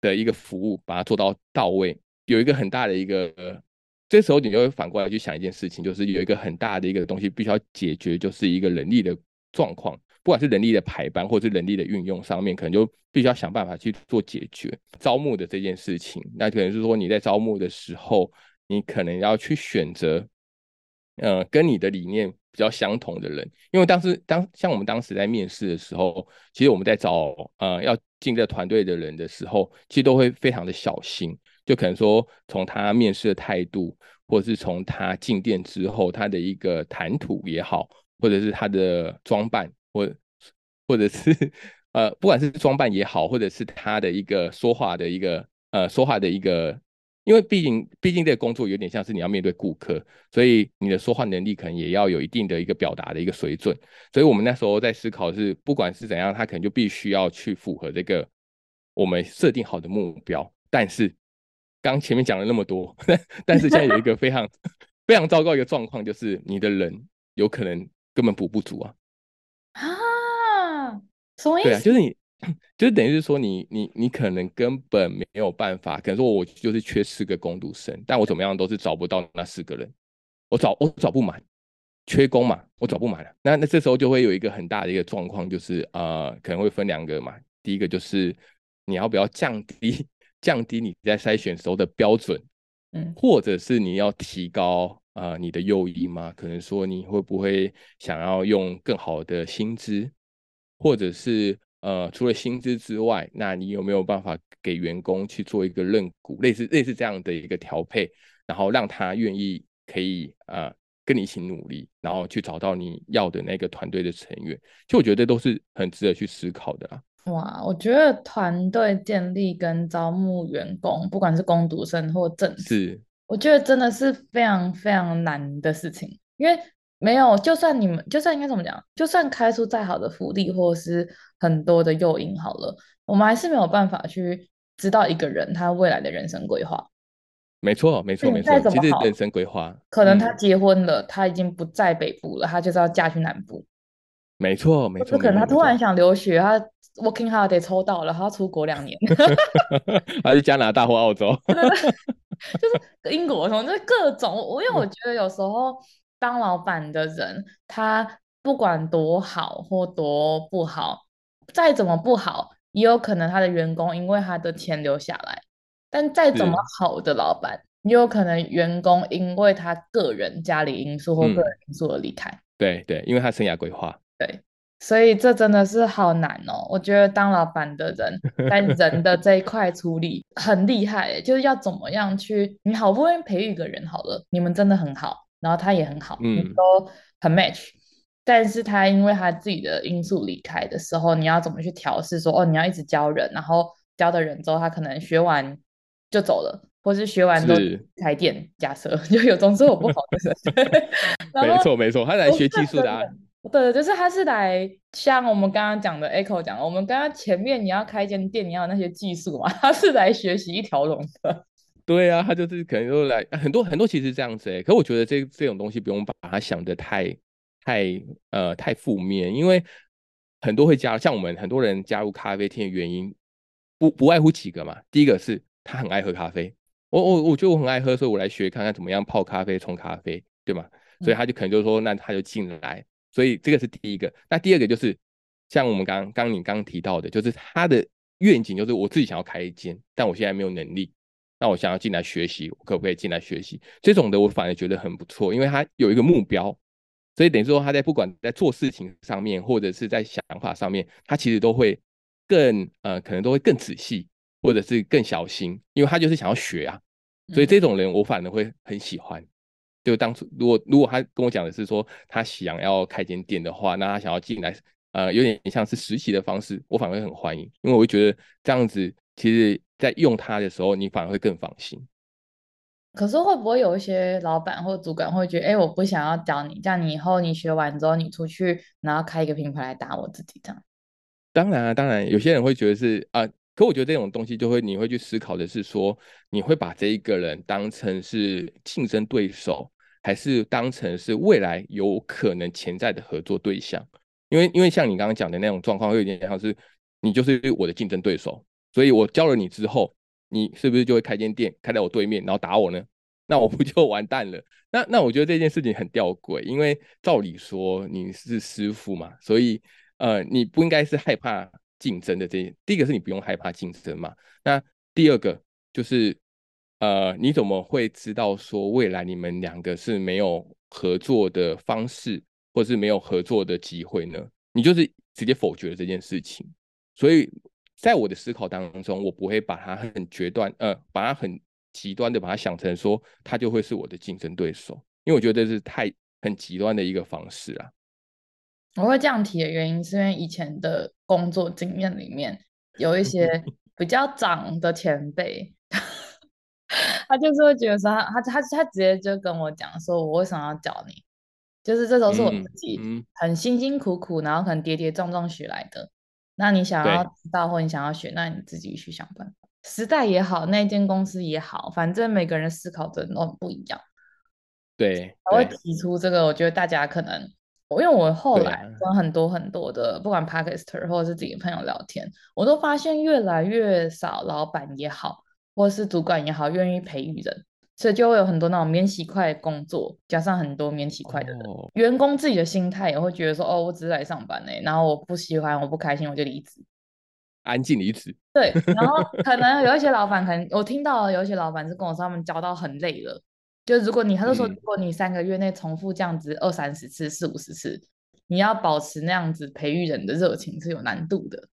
Speaker 2: 的一个服务把它做到到位，有一个很大的一个。这时候你就会反过来去想一件事情，就是有一个很大的一个东西必须要解决，就是一个人力的状况，不管是人力的排班或是人力的运用上面，可能就必须要想办法去做解决。招募的这件事情，那可能是说你在招募的时候，你可能要去选择，呃，跟你的理念比较相同的人，因为当时当像我们当时在面试的时候，其实我们在找呃要进这团队的人的时候，其实都会非常的小心。就可能说，从他面试的态度，或者是从他进店之后他的一个谈吐也好，或者是他的装扮，或或者是呃，不管是装扮也好，或者是他的一个说话的一个呃说话的一个，因为毕竟毕竟这个工作有点像是你要面对顾客，所以你的说话能力可能也要有一定的一个表达的一个水准。所以我们那时候在思考是，不管是怎样，他可能就必须要去符合这个我们设定好的目标，但是。刚前面讲了那么多，但是现在有一个 非常非常糟糕一个状况，就是你的人有可能根本补不足啊！
Speaker 1: 啊，什么意思？
Speaker 2: 对啊，就是你，就是等于是说你你你可能根本没有办法，可能说我就是缺四个工读生，但我怎么样都是找不到那四个人，我找我找不满，缺工嘛，我找不满了。那那这时候就会有一个很大的一个状况，就是呃，可能会分两个嘛。第一个就是你要不要降低。降低你在筛选时候的标准，嗯，或者是你要提高啊、呃、你的诱因吗？可能说你会不会想要用更好的薪资，或者是呃除了薪资之外，那你有没有办法给员工去做一个认股，类似类似这样的一个调配，然后让他愿意可以啊、呃、跟你一起努力，然后去找到你要的那个团队的成员，就我觉得都是很值得去思考的啦。
Speaker 1: 哇，我觉得团队建立跟招募员工，不管是工读生或正职，是我觉得真的是非常非常难的事情。因为没有，就算你们，就算应该怎么讲，就算开出再好的福利或是很多的诱因好了，我们还是没有办法去知道一个人他未来的人生规划。
Speaker 2: 没错，没错，没错。其实人生规划，
Speaker 1: 可能他结婚了，嗯，他已经不在北部了，他就是要嫁去南部。
Speaker 2: 没错，没错。
Speaker 1: 可能他突然想留学，他 working holiday 抽到了，他要出国两年。
Speaker 2: 还是加拿大或澳洲？
Speaker 1: 就是英国什么，就是各种。我因为我觉得有时候当老板的人，他不管多好或多不好，再怎么不好，也有可能他的员工因为他的钱留下来。但再怎么好的老板，也有可能员工因为他个人家里因素或个人因素而离开。嗯、
Speaker 2: 对对，因为他生涯规划。
Speaker 1: 对，所以这真的是好难哦。我觉得当老板的人在人的这一块处理很厉害，就是要怎么样去，你好不容易培育一个人好了，你们真的很好，然后他也很好，嗯，你都很 match，但是他因为他自己的因素离开的时候，你要怎么去调试？说哦，你要一直教人，然后教的人之后，他可能学完就走了，或是学完都开店，假设 就有种是我不好的人，
Speaker 2: 没错没错，他来学技术的啊。
Speaker 1: 对，就是他是来像我们刚刚讲的 Echo 讲的，我们刚刚前面你要开一间店，你要有那些技术嘛，他是来学习一条龙的。
Speaker 2: 对啊，他就是可能就来很多很多，其实这样子哎。可我觉得这这种东西不用把它想的太太呃太负面，因为很多会加像我们很多人加入咖啡厅的原因，不不外乎几个嘛。第一个是他很爱喝咖啡，我我我觉得我很爱喝，所以我来学看看怎么样泡咖啡、冲咖啡，对吗？所以他就可能就说，那他就进来。所以这个是第一个，那第二个就是像我们刚刚刚你刚刚提到的，就是他的愿景就是我自己想要开一间，但我现在没有能力，那我想要进来学习，我可不可以进来学习？这种的我反而觉得很不错，因为他有一个目标，所以等于说他在不管在做事情上面，或者是在想法上面，他其实都会更呃，可能都会更仔细，或者是更小心，因为他就是想要学啊，所以这种人我反而会很喜欢。就当初如果如果他跟我讲的是说他想要开间店的话，那他想要进来，呃，有点像是实习的方式，我反而会很欢迎，因为我会觉得这样子，其实在用他的时候，你反而会更放心。
Speaker 1: 可是会不会有一些老板或主管会觉得，哎，我不想要教你，这样你以后你学完之后，你出去然后开一个品牌来打我自己这样？
Speaker 2: 当然啊，当然，有些人会觉得是啊。呃可我觉得这种东西就会，你会去思考的是说，你会把这一个人当成是竞争对手，还是当成是未来有可能潜在的合作对象？因为，因为像你刚刚讲的那种状况，会有点像是你就是我的竞争对手，所以我教了你之后，你是不是就会开间店开在我对面，然后打我呢？那我不就完蛋了？那那我觉得这件事情很吊诡，因为照理说你是师傅嘛，所以呃，你不应该是害怕。竞争的这些，第一个是你不用害怕竞争嘛。那第二个就是，呃，你怎么会知道说未来你们两个是没有合作的方式，或是没有合作的机会呢？你就是直接否决了这件事情。所以在我的思考当中，我不会把它很决断，呃，把它很极端的把它想成说他就会是我的竞争对手，因为我觉得这是太很极端的一个方式啊。
Speaker 1: 我会这样提的原因是因为以前的工作经验里面有一些 比较长的前辈，他就是会觉得说他他他他直接就跟我讲说，我为什么要教你？就是这都是我自己很辛辛苦苦，然后可能跌跌撞撞学来的。那你想要知道或你想要学，那你自己去想办法。时代也好，那间公司也好，反正每个人思考的都很不一样。
Speaker 2: 对，
Speaker 1: 我会提出这个，我觉得大家可能，我因为我后来跟很多很多的，不管 Podcaster 或者是自己的朋友聊天，我都发现越来越少老板也好，或是主管也好，愿意培育人。所以就会有很多那种免洗筷工作，加上很多免洗筷的人，哦、员工自己的心态也会觉得说，哦，我只是来上班呢，然后我不喜欢，我不开心，我就离职，
Speaker 2: 安静离职。
Speaker 1: 对，然后可能有一些老板，可能我听到有一些老板是跟我说，他们教到很累了，就如果你他就说，如果你三个月内重复这样子二三十次、四五十次，你要保持那样子培育人的热情是有难度的。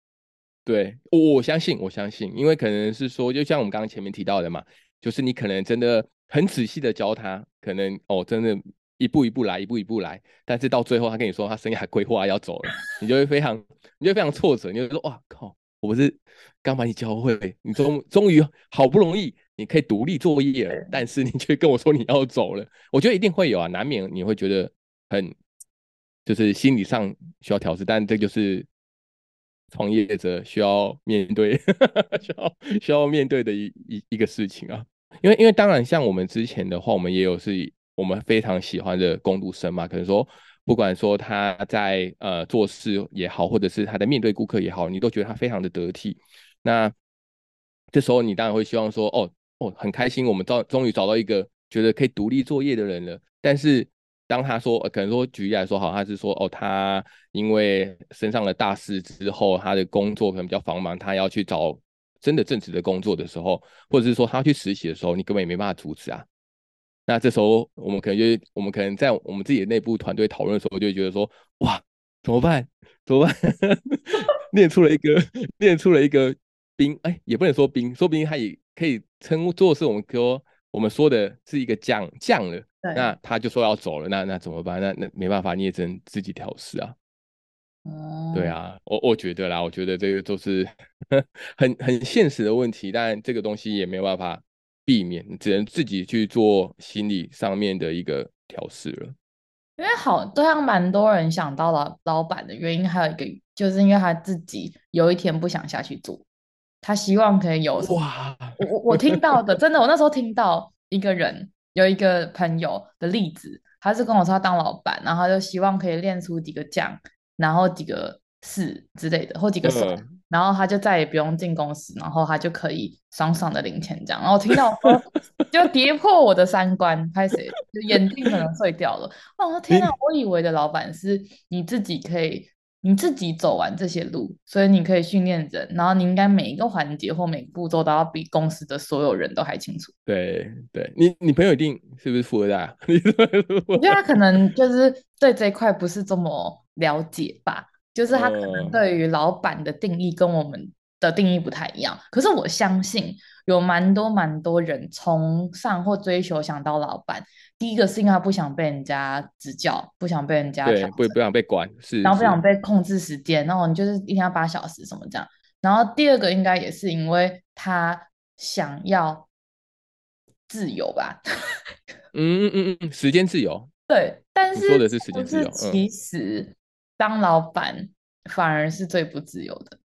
Speaker 2: 对，我我相信，我相信，因为可能是说，就像我们刚刚前面提到的嘛，就是你可能真的。很仔细的教他，可能哦，真的，一步一步来，一步一步来。但是到最后，他跟你说他生涯规划要走了，你就会非常，你就非常挫折，你就会说哇靠，我不是刚把你教会，你终终于好不容易你可以独立作业了，但是你却跟我说你要走了，我觉得一定会有啊，难免你会觉得很，就是心理上需要调试，但这就是创业者需要面对，需要需要面对的一一一个事情啊。因为，因为当然，像我们之前的话，我们也有是我们非常喜欢的工读生嘛。可能说，不管说他在呃做事也好，或者是他在面对顾客也好，你都觉得他非常的得体。那这时候你当然会希望说，哦哦，很开心，我们终终于找到一个觉得可以独立作业的人了。但是当他说，呃可能说举例来说，好，他是说，哦，他因为身上的大事之后，他的工作可能比较繁忙，他要去找。真的正职的工作的时候，或者是说他去实习的时候，你根本也没办法阻止啊。那这时候我们可能就，我们可能在我们自己的内部团队讨论的时候，就会觉得说，哇，怎么办？怎么办？练出了一个，练出了一个兵，哎，也不能说兵，说不定他也可以称作是我们说我们说的是一个降降了。那他就说要走了，那那怎么办？那那没办法，你也只能自己调试啊。哦，对啊，我我觉得啦，我觉得这个都是 很很现实的问题，但这个东西也没有办法避免，只能自己去做心理上面的一个调试了。
Speaker 1: 因为好，都让蛮多人想到了老板的原因，还有一个就是因为他自己有一天不想下去做，他希望可以有哇，我我我听到的真的，我那时候听到一个人有一个朋友的例子，他是跟我说他当老板，然后他就希望可以练出几个将。然后几个士之类的，或几个手，嗯、然后他就再也不用进公司，然后他就可以爽爽的领钱这样。然后听到说，就跌破我的三观，开始就眼镜可能碎掉了。我说天哪，我以为的老板是你自己可以你自己走完这些路，所以你可以训练人，然后你应该每一个环节或每个步骤都要比公司的所有人都还清楚。
Speaker 2: 对对，你你朋友一定是不是富二代啊？
Speaker 1: 我觉得他可能就是对这一块不是这么。了解吧，就是他可能对于老板的定义跟我们的定义不太一样。可是我相信有蛮多蛮多人崇尚或追求想当老板。第一个是因为他不想被人家指教，不想被人家
Speaker 2: 对，不不想被管，是，
Speaker 1: 然后不想被控制时间，然后你就是一天要八小时什么这样。然后第二个应该也是因为他想要自由吧。
Speaker 2: 嗯嗯嗯嗯，时间自由。
Speaker 1: 对，但是
Speaker 2: 说的是时间自由，
Speaker 1: 其实。当老板反而是最不自由的。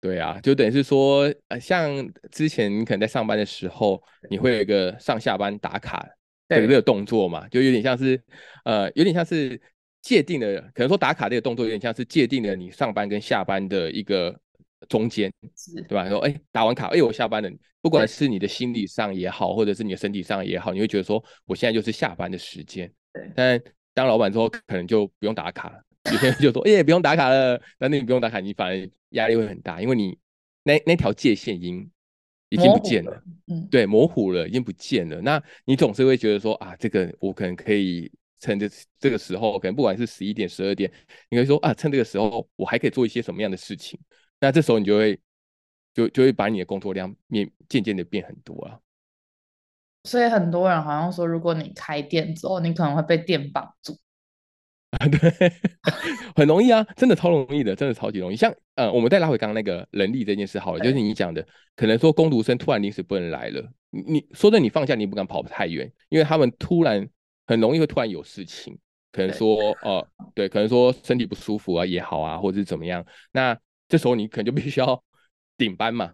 Speaker 2: 对啊，就等于是说，呃，像之前你可能在上班的时候，你会有一个上下班打卡的这个动作嘛，就有点像是，呃，有点像是界定的，可能说打卡这个动作有点像是界定了你上班跟下班的一个中间，是对吧？说，哎，打完卡，哎，我下班了。不管是你的心理上也好，或者是你的身体上也好，你会觉得说，我现在就是下班的时间。对，但当老板之后，可能就不用打卡了。有些人就说：“哎，不用打卡了。”那那你不用打卡，你反而压力会很大，因为你那那条界限已经已经不见了，嗯，对，模糊了，已经不见了。那你总是会觉得说：“啊，这个我可能可以趁这这个时候，可能不管是十一点、十二点，你会说啊，趁这个时候我还可以做一些什么样的事情？”那这时候你就会就就会把你的工作量面渐渐的变很多啊。
Speaker 1: 所以很多人好像说，如果你开店之后，你可能会被店绑住。
Speaker 2: 啊，对，很容易啊，真的超容易的，真的超级容易。像呃，我们再拉回刚刚那个人力这件事好了，就是你讲的，可能说工读生突然临时不能来了，你你说的你放假你不敢跑太远，因为他们突然很容易会突然有事情，可能说呃，对，可能说身体不舒服啊也好啊，或者是怎么样，那这时候你可能就必须要 顶班嘛。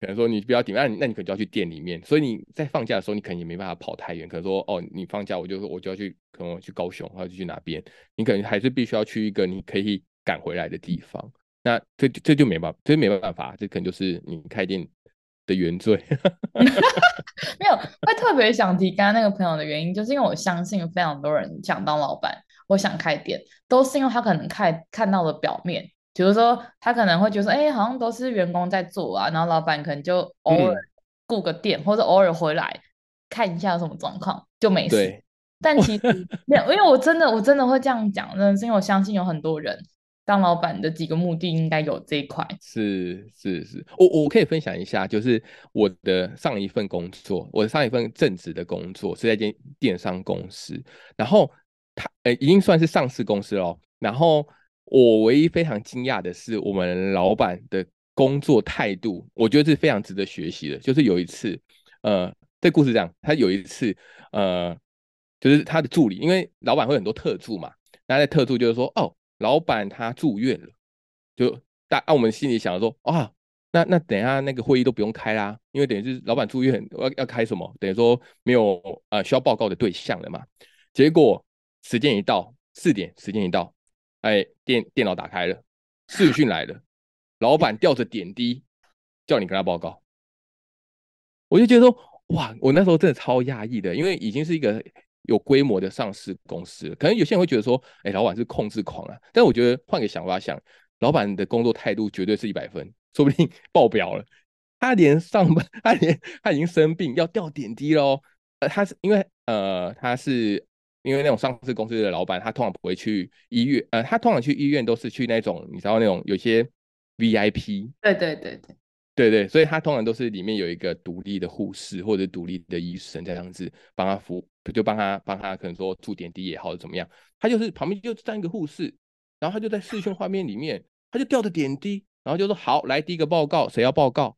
Speaker 2: 可能说你不要顶，那那你可能就要去店里面，所以你在放假的时候，你可能也没办法跑太远。可能说哦，你放假我就我就要去，可能去高雄，或者去哪边，你可能还是必须要去一个你可以赶回来的地方。那这这就没办法，这没办法，这可能就是你开店的原罪。
Speaker 1: 没有，会特别想提刚刚那个朋友的原因，就是因为我相信非常多人想当老板，我想开店，都是因为他可能看看到了表面。比如说，他可能会觉得说，哎，好像都是员工在做啊，然后老板可能就偶尔顾个店，嗯、或者偶尔回来看一下有什么状况，就没事。但其实没有，因为我真的我真的会这样讲，真的是因为我相信有很多人当老板的几个目的应该有这一块。
Speaker 2: 是是是，我我可以分享一下，就是我的上一份工作，我的上一份正职的工作是在一间电商公司，然后它呃已经算是上市公司了，然后。我唯一非常惊讶的是，我们老板的工作态度，我觉得是非常值得学习的。就是有一次，呃，这故事这样，他有一次，呃，就是他的助理，因为老板会很多特助嘛，那在特助就是说，哦，老板他住院了，就大，按、我们心里想说，啊，那那等一下那个会议都不用开啦，因为等于是老板住院，要要开什么？等于说没有呃需要报告的对象了嘛。结果时间一到，四点，时间一到。哎，电电脑打开了，视讯来了，老板吊着点滴叫你跟他报告，我就觉得说，哇，我那时候真的超压抑的，因为已经是一个有规模的上市公司了，可能有些人会觉得说，哎，老板是控制狂啊，但我觉得换个想法想，老板的工作态度绝对是一百分，说不定 爆表了，他连上班，他连他已经生病要吊点滴喽，呃，他是因为呃他是。因为那种上市公司的老板，他通常不会去医院，呃，他通常去医院都是去那种你知道那种有些 VIP，
Speaker 1: 对对对对
Speaker 2: 对对，所以他通常都是里面有一个独立的护士或者独立的医生这样子帮他服，就帮他帮他可能说注点滴也好怎么样，他就是旁边就站一个护士，然后他就在视讯画面里面，他就吊着点滴，然后就说好，来第一个报告，谁要报告？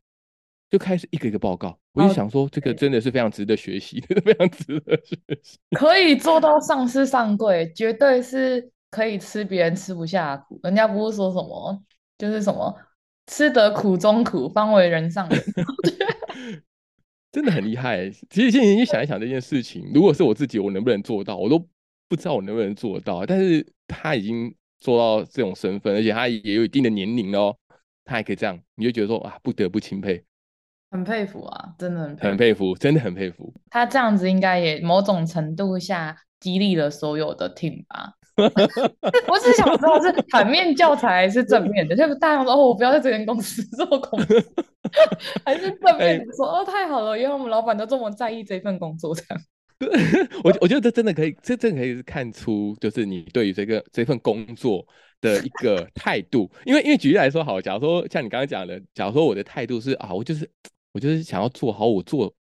Speaker 2: 就开始一个一个报告，我就想说，这个真的是非常值得学习，真 的非常值得学习。
Speaker 1: 可以做到上市上柜，绝对是可以吃别人吃不下的苦。人家不是说什么，就是什么吃得苦中苦，方为人上人。
Speaker 2: 真的很厉害。其实，现在你想一想这件事情，如果是我自己，我能不能做到？我都不知道我能不能做到。但是他已经做到这种身份，而且他也有一定的年龄哦，他还可以这样，你就觉得说啊，不得不钦佩。
Speaker 1: 很佩服啊，真的很佩服，
Speaker 2: 很佩服，真的很佩服。
Speaker 1: 他这样子应该也某种程度下激励了所有的 team 吧。我只是想知道是反面教材还是正面的，就是大家说哦，我不要在这间公司做工作，还是正面的说、欸、哦，太好了，因为我们老板都这么在意这份工作这样。
Speaker 2: 对 我我觉得这真的可以，这真的可以看出，就是你对于这个这份工作的一个态度。因为因为举例来说，好，假如说像你刚刚讲的，假如说我的态度是啊，我就是。我就是想要做好，我做，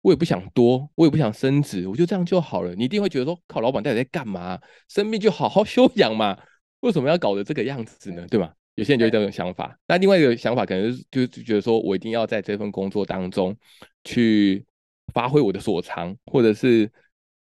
Speaker 2: 我也不想多，我也不想升职，我就这样就好了。你一定会觉得说，靠，老板到底在干嘛？生病就好好 休养嘛，为什么要搞得这个样子呢？对吗？有些人就会这种想法。那另外一个想法可能就是，就觉得说我一定要在这份工作当中去发挥我的所长，或者是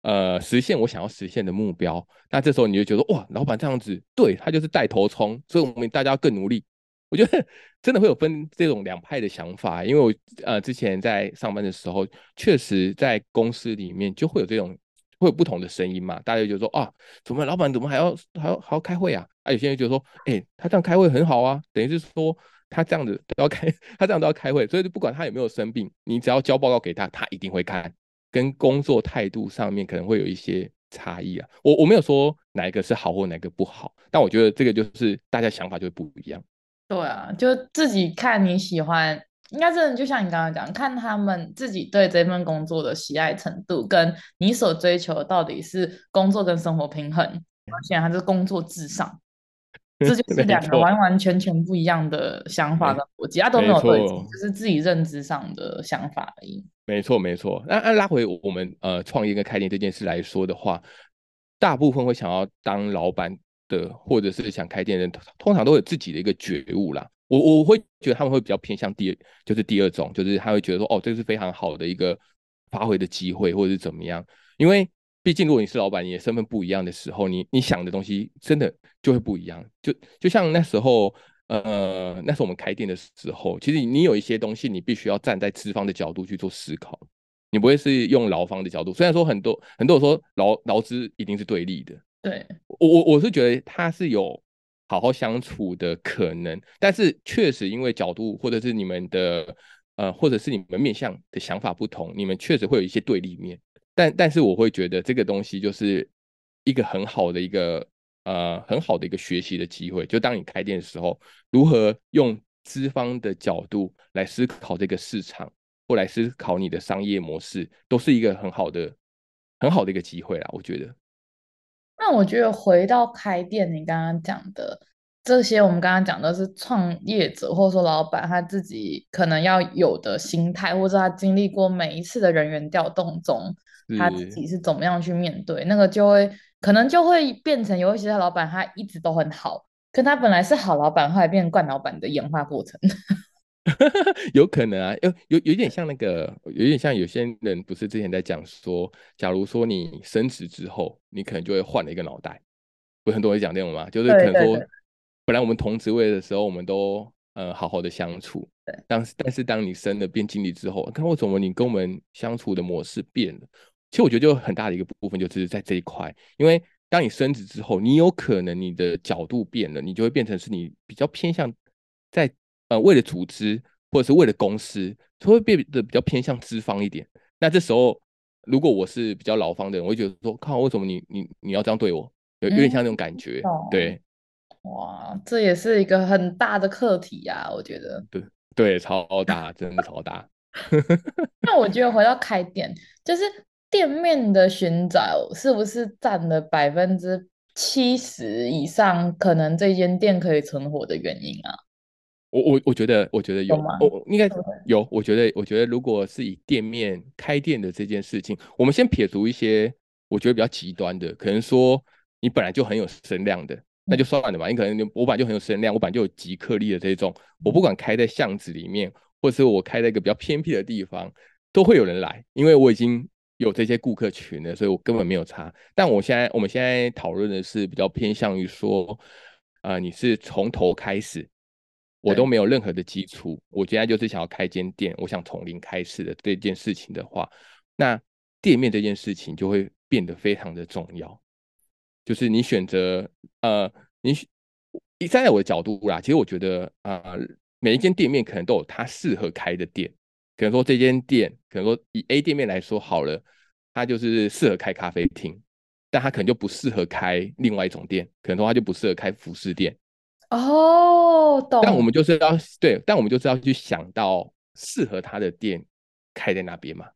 Speaker 2: 呃实现我想要实现的目标。那这时候你就觉得哇，老板这样子，对，他就是带头冲，所以我们大家更努力。我觉得 真的会有分这种两派的想法，因为我呃之前在上班的时候，确实在公司里面就会有这种会有不同的声音嘛，大家就觉得说啊，怎么老板怎么还要还要还要开会啊？啊，有些人就说，哎、他这样开会很好啊，等于是说他这样子都要开，他这样都要开会，所以不管他有没有生病，你只要交报告给他，他一定会看。跟工作态度上面可能会有一些差异啊。我我没有说哪一个是好或哪个不好，但我觉得这个就是大家想法就会不一样。
Speaker 1: 对啊，就自己看你喜欢，应该真的就像你刚刚讲，看他们自己对这份工作的喜爱程度，跟你所追求的到底是工作跟生活平衡，而且还是工作至上。这就是两个完完全全不一样的想法跟逻辑，他都没有对，就是自己认知上的想法而已。
Speaker 2: 没错，没错。那那拉回我们呃创业跟开店这件事来说的话，大部分会想要当老板的，或者是想开店的人，通常都有自己的一个觉悟啦。我我会觉得他们会比较偏向第二，就是第二种，就是他会觉得说，哦，这是非常好的一个发挥的机会，或者是怎么样。因为毕竟如果你是老板，你的身份不一样的时候，你你想的东西真的就会不一样。就就像那时候，呃，那时候我们开店的时候，其实你有一些东西，你必须要站在资方的角度去做思考，你不会是用劳方的角度。虽然说很多很多人说劳劳资一定是对立的，
Speaker 1: 对，
Speaker 2: 我我我是觉得他是有。好好相处的可能，但是确实因为角度或者是你们的呃，或者是你们面向的想法不同，你们确实会有一些对立面。但但是我会觉得这个东西就是一个很好的一个呃很好的一个学习的机会。就当你开店的时候，如何用资方的角度来思考这个市场，或来思考你的商业模式，都是一个很好的很好的一个机会啦。我觉得。
Speaker 1: 那我觉得回到开店，你刚刚讲的这些，我们刚刚讲的是创业者或者说老板他自己可能要有的心态，或者他经历过每一次的人员调动中，他自己是怎么样去面对，那个就会可能就会变成有一些老板他一直都很好，可他本来是好老板，后来变成惯老板的演化过程。
Speaker 2: 有可能啊，有有有点像那个，有点像有些人不是之前在讲说，假如说你升职之后，你可能就会换了一个脑袋，不是很多人讲这种吗？就是可能说，本来我们同职位的时候，我们都呃好好的相处，对，但是但是当你升了变经理之后，看为什么你跟我们相处的模式变了？其实我觉得就很大的一个部分就是在这一块，因为当你升职之后，你有可能你的角度变了，你就会变成是你比较偏向在。呃，为了组织或者是为了公司，就会变得比较偏向资方一点。那这时候，如果我是比较劳方的人，我会觉得说，靠，为什么你你你要这样对我？有有点像那种感觉，嗯、对。
Speaker 1: 哇，这也是一个很大的课题呀、啊，我觉得。
Speaker 2: 对对，超大，真的超大。
Speaker 1: 那我觉得回到开店，就是店面的寻找是不是占了百分之七十以上，可能这间店可以存活的原因啊？
Speaker 2: 我我我觉得我觉得有，
Speaker 1: 有吗？
Speaker 2: 我应该有。我觉得我觉得，如果是以店面开店的这件事情，我们先撇除一些我觉得比较极端的，可能说你本来就很有声量的，那就算了吧。你可能我本来就很有声量，我本来就有极客力的这种，我不管开在巷子里面，或者是我开在一个比较偏僻的地方，都会有人来，因为我已经有这些顾客群了，所以我根本没有差。但我现在我们现在讨论的是比较偏向于说，啊、呃，你是从头开始。我都没有任何的基础，我现在就是想要开间店，我想从零开始的这件事情的话，那店面这件事情就会变得非常的重要。就是你选择，呃，你你站在我的角度啦，其实我觉得啊、呃，每一间店面可能都有它适合开的店，可能说这间店，可能说以 A 店面来说好了，它就是适合开咖啡厅，但它可能就不适合开另外一种店，可能说它就不适合开服饰店。
Speaker 1: 哦，懂。
Speaker 2: 但我们就是要对，但我们就是要去想到适合他的店开在那边嘛。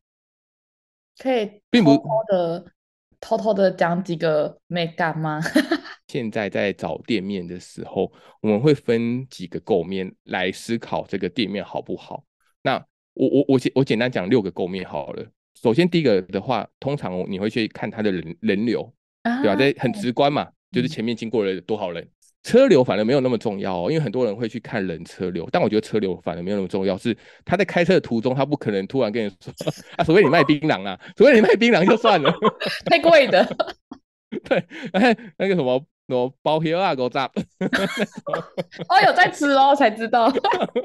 Speaker 1: 可以并不偷偷的偷偷的讲几个美感吗？
Speaker 2: 现在在找店面的时候，我们会分几个构面来思考这个店面好不好。那我我我简我简单讲六个构面好了。首先第一个的话，通常你会去看他的人人流，啊、对吧？这很直观嘛，嗯、就是前面经过了多少人。车流反而没有那么重要哦，因为很多人会去看人车流，但我觉得车流反而没有那么重要。是他在开车的途中，他不可能突然跟你说 啊，除非你卖槟榔啊，除非你卖槟榔就算了，
Speaker 1: 太贵的。
Speaker 2: 对，哎，那个什么。我包皮啊，狗杂。
Speaker 1: 哦，有在吃哦，才知道。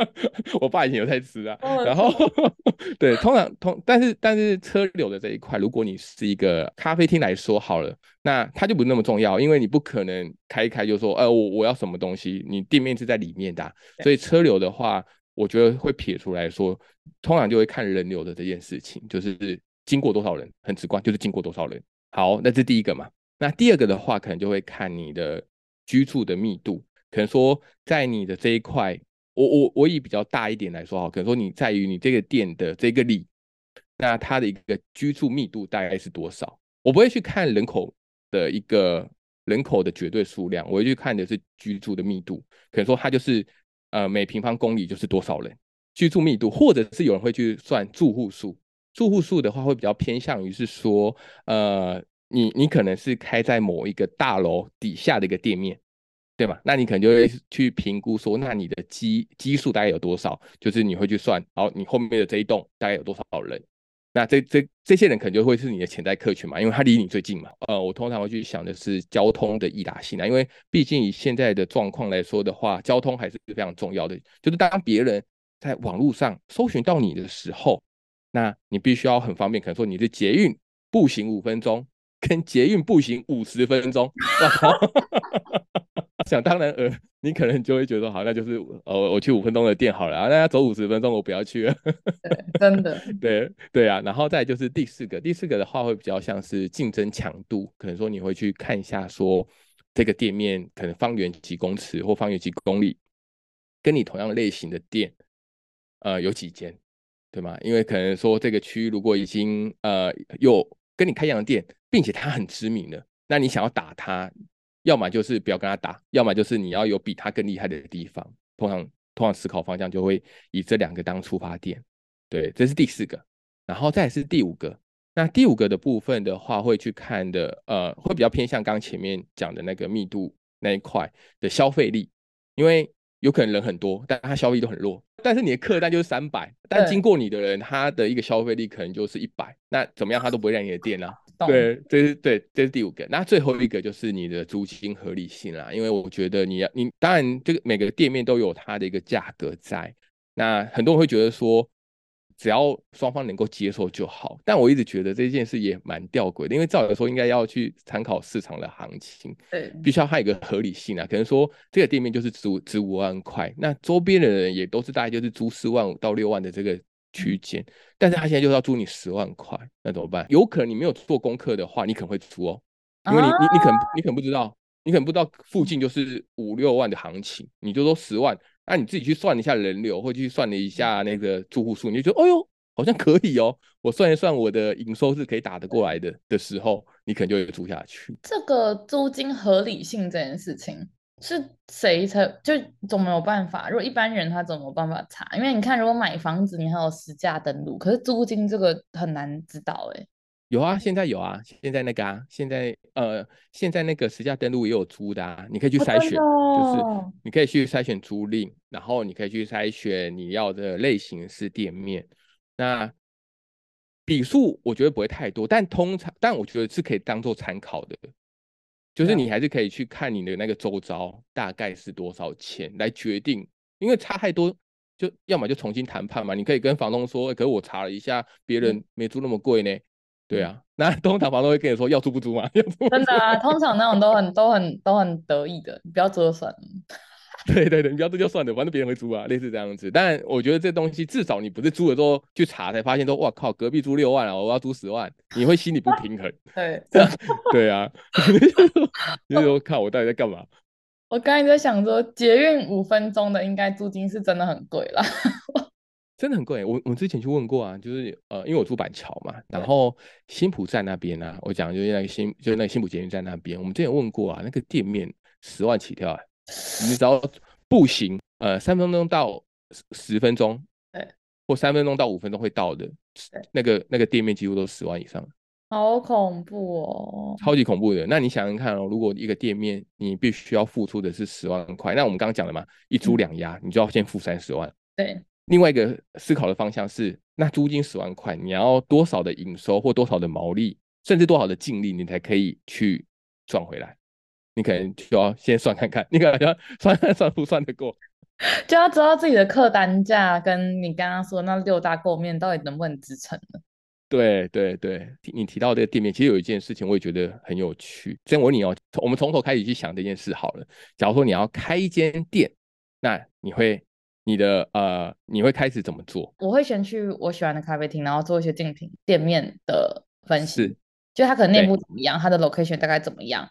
Speaker 2: 我爸以前有在吃啊。然后，对，通常通，但是但是车流的这一块，如果你是一个咖啡厅来说好了，那它就不是那么重要，因为你不可能开一开就说，呃，我我要什么东西，你店面是在里面的啊，所以车流的话，我觉得会撇出来说，通常就会看人流的这件事情，就是经过多少人，很直观，就是经过多少人。好，那这是第一个嘛。那第二个的话，可能就会看你的居住的密度，可能说在你的这一块，我我我以比较大一点来说哈，可能说你在于你这个店的这个里，那它的一个居住密度大概是多少？我不会去看人口的一个人口的绝对数量，我会去看的是居住的密度，可能说它就是呃每平方公里就是多少人居住密度，或者是有人会去算住户数，住户数的话会比较偏向于是说，呃，你你可能是开在某一个大楼底下的一个店面，对吧？那你可能就会去评估说，那你的基基数大概有多少？就是你会去算，好你后面的这一栋大概有多少人？那这这这些人可能就会是你的潜在客群嘛，因为他离你最近嘛。呃，我通常会去想的是交通的易达性啊，因为毕竟以现在的状况来说的话，交通还是非常重要的。就是当别人在网络上搜寻到你的时候，那你必须要很方便，可能说你的捷运步行五分钟，跟捷运步行五十分钟。想当然呃，你可能就会觉得好，那就是呃，我去五分钟的店好了啊，那要走五十分钟，我不要去了。
Speaker 1: 对，真的，
Speaker 2: 对对啊，然后再就是第四个，第四个的话会比较像是竞争强度，可能说你会去看一下说这个店面可能方圆几公尺或方圆几公里，跟你同样类型的店，呃，有几间，对吗？因为可能说这个区域如果已经呃有跟你开一样的店，并且他很知名的，那你想要打他。要么就是不要跟他打，要么就是你要有比他更厉害的地方。通常，通常思考方向就会以这两个当出发点。对，这是第四个，然后再是第五个。那第五个的部分的话，会去看的，呃，会比较偏向刚前面讲的那个密度那一块的消费力，因为有可能人很多，但他消费力都很弱。但是你的客单就是三百，但经过你的人，他的一个消费力可能就是一百。那怎么样，他都不会让你的店啊。对，这是对，这是第五个。那最后一个就是你的租金合理性啦，因为我觉得你要，你当然这个每个店面都有它的一个价格在。那很多人会觉得说，只要双方能够接受就好。但我一直觉得这件事也蛮吊诡的，因为照理说应该要去参考市场的行情，对，必须要它有一个合理性啊。可能说这个店面就是租值五万块，那周边的人也都是大概就是租四万五到六万的这个。区间，但是他现在就是要租你十万块，那怎么办？有可能你没有做功课的话，你可能会租哦，因为你你你可能你可能不知道，你可能不知道附近就是五六万的行情，你就说十万，那你自己去算一下人流，或去算了一下那个住户数，你就觉得，哎呦，好像可以哦，我算一算我的营收是可以打得过来的的时候，你可能就会租下去。
Speaker 1: 这个租金合理性这件事情。是谁才就总没有办法？如果一般人他怎么办法查？因为你看，如果买房子，你还有实价登录，可是租金这个很难知道哎。
Speaker 2: 有啊，现在有啊，现在那个啊，现在呃，现在那个实价登录也有租的啊，你可以去筛选，哦、就是你可以去筛选租赁，然后你可以去筛选你要的类型是店面。那笔数我觉得不会太多，但通常，但我觉得是可以当做参考的。就是你还是可以去看你的那个周遭大概是多少钱来决定，因为差太多，就要么就重新谈判嘛。你可以跟房东说，可是我查了一下，别人没租那么贵呢。对啊，那通常房东会跟你说要租不租嘛？要租？
Speaker 1: 真的啊，通常那种都很都很都很得意的，你不要租就算了。
Speaker 2: 对对对，你不要租就算了，反正别人会租啊，类似这样子。但我觉得这东西至少你不是租了之后去查才发现说，哇靠，隔壁租六万啊，我要租十万，你会心里不平衡。
Speaker 1: 对，
Speaker 2: 对啊，你就说看我到底在干嘛？
Speaker 1: 我刚才在想说，捷运五分钟的应该租金是真的很贵了，
Speaker 2: 真的很贵。我我之前去问过啊，就是呃，因为我住板桥嘛，然后新浦站那边啊，我讲就是那个新就是那个新浦捷运站那边，我们之前问过啊，那个店面十万起跳啊。你只要步行，呃，三分钟到十分钟，对，或三分钟到五分钟会到的，那个那个店面几乎都十万以上，
Speaker 1: 好恐怖哦，
Speaker 2: 超级恐怖的。那你想想看哦，如果一个店面你必须要付出的是十万块，那我们刚刚讲了嘛，一租两押，嗯，你就要先付三十万。
Speaker 1: 对，
Speaker 2: 另外一个思考的方向是，那租金十万块，你要多少的营收或多少的毛利，甚至多少的净利，你才可以去赚回来？你可能就要先算看看，你可能要算看算不算得过，
Speaker 1: 就要知道自己的客单价跟你刚刚说那六大构面到底能不能支撑呢？
Speaker 2: 对对对，你提到这个店面，其实有一件事情我也觉得很有趣。先问你哦，我们从头开始去想这件事好了。假如说你要开一间店，那你会你的呃，你会开始怎么做？
Speaker 1: 我会先去我喜欢的咖啡厅，然后做一些竞品店面的分析，是就它可能内部怎么样，它的 location 大概怎么样。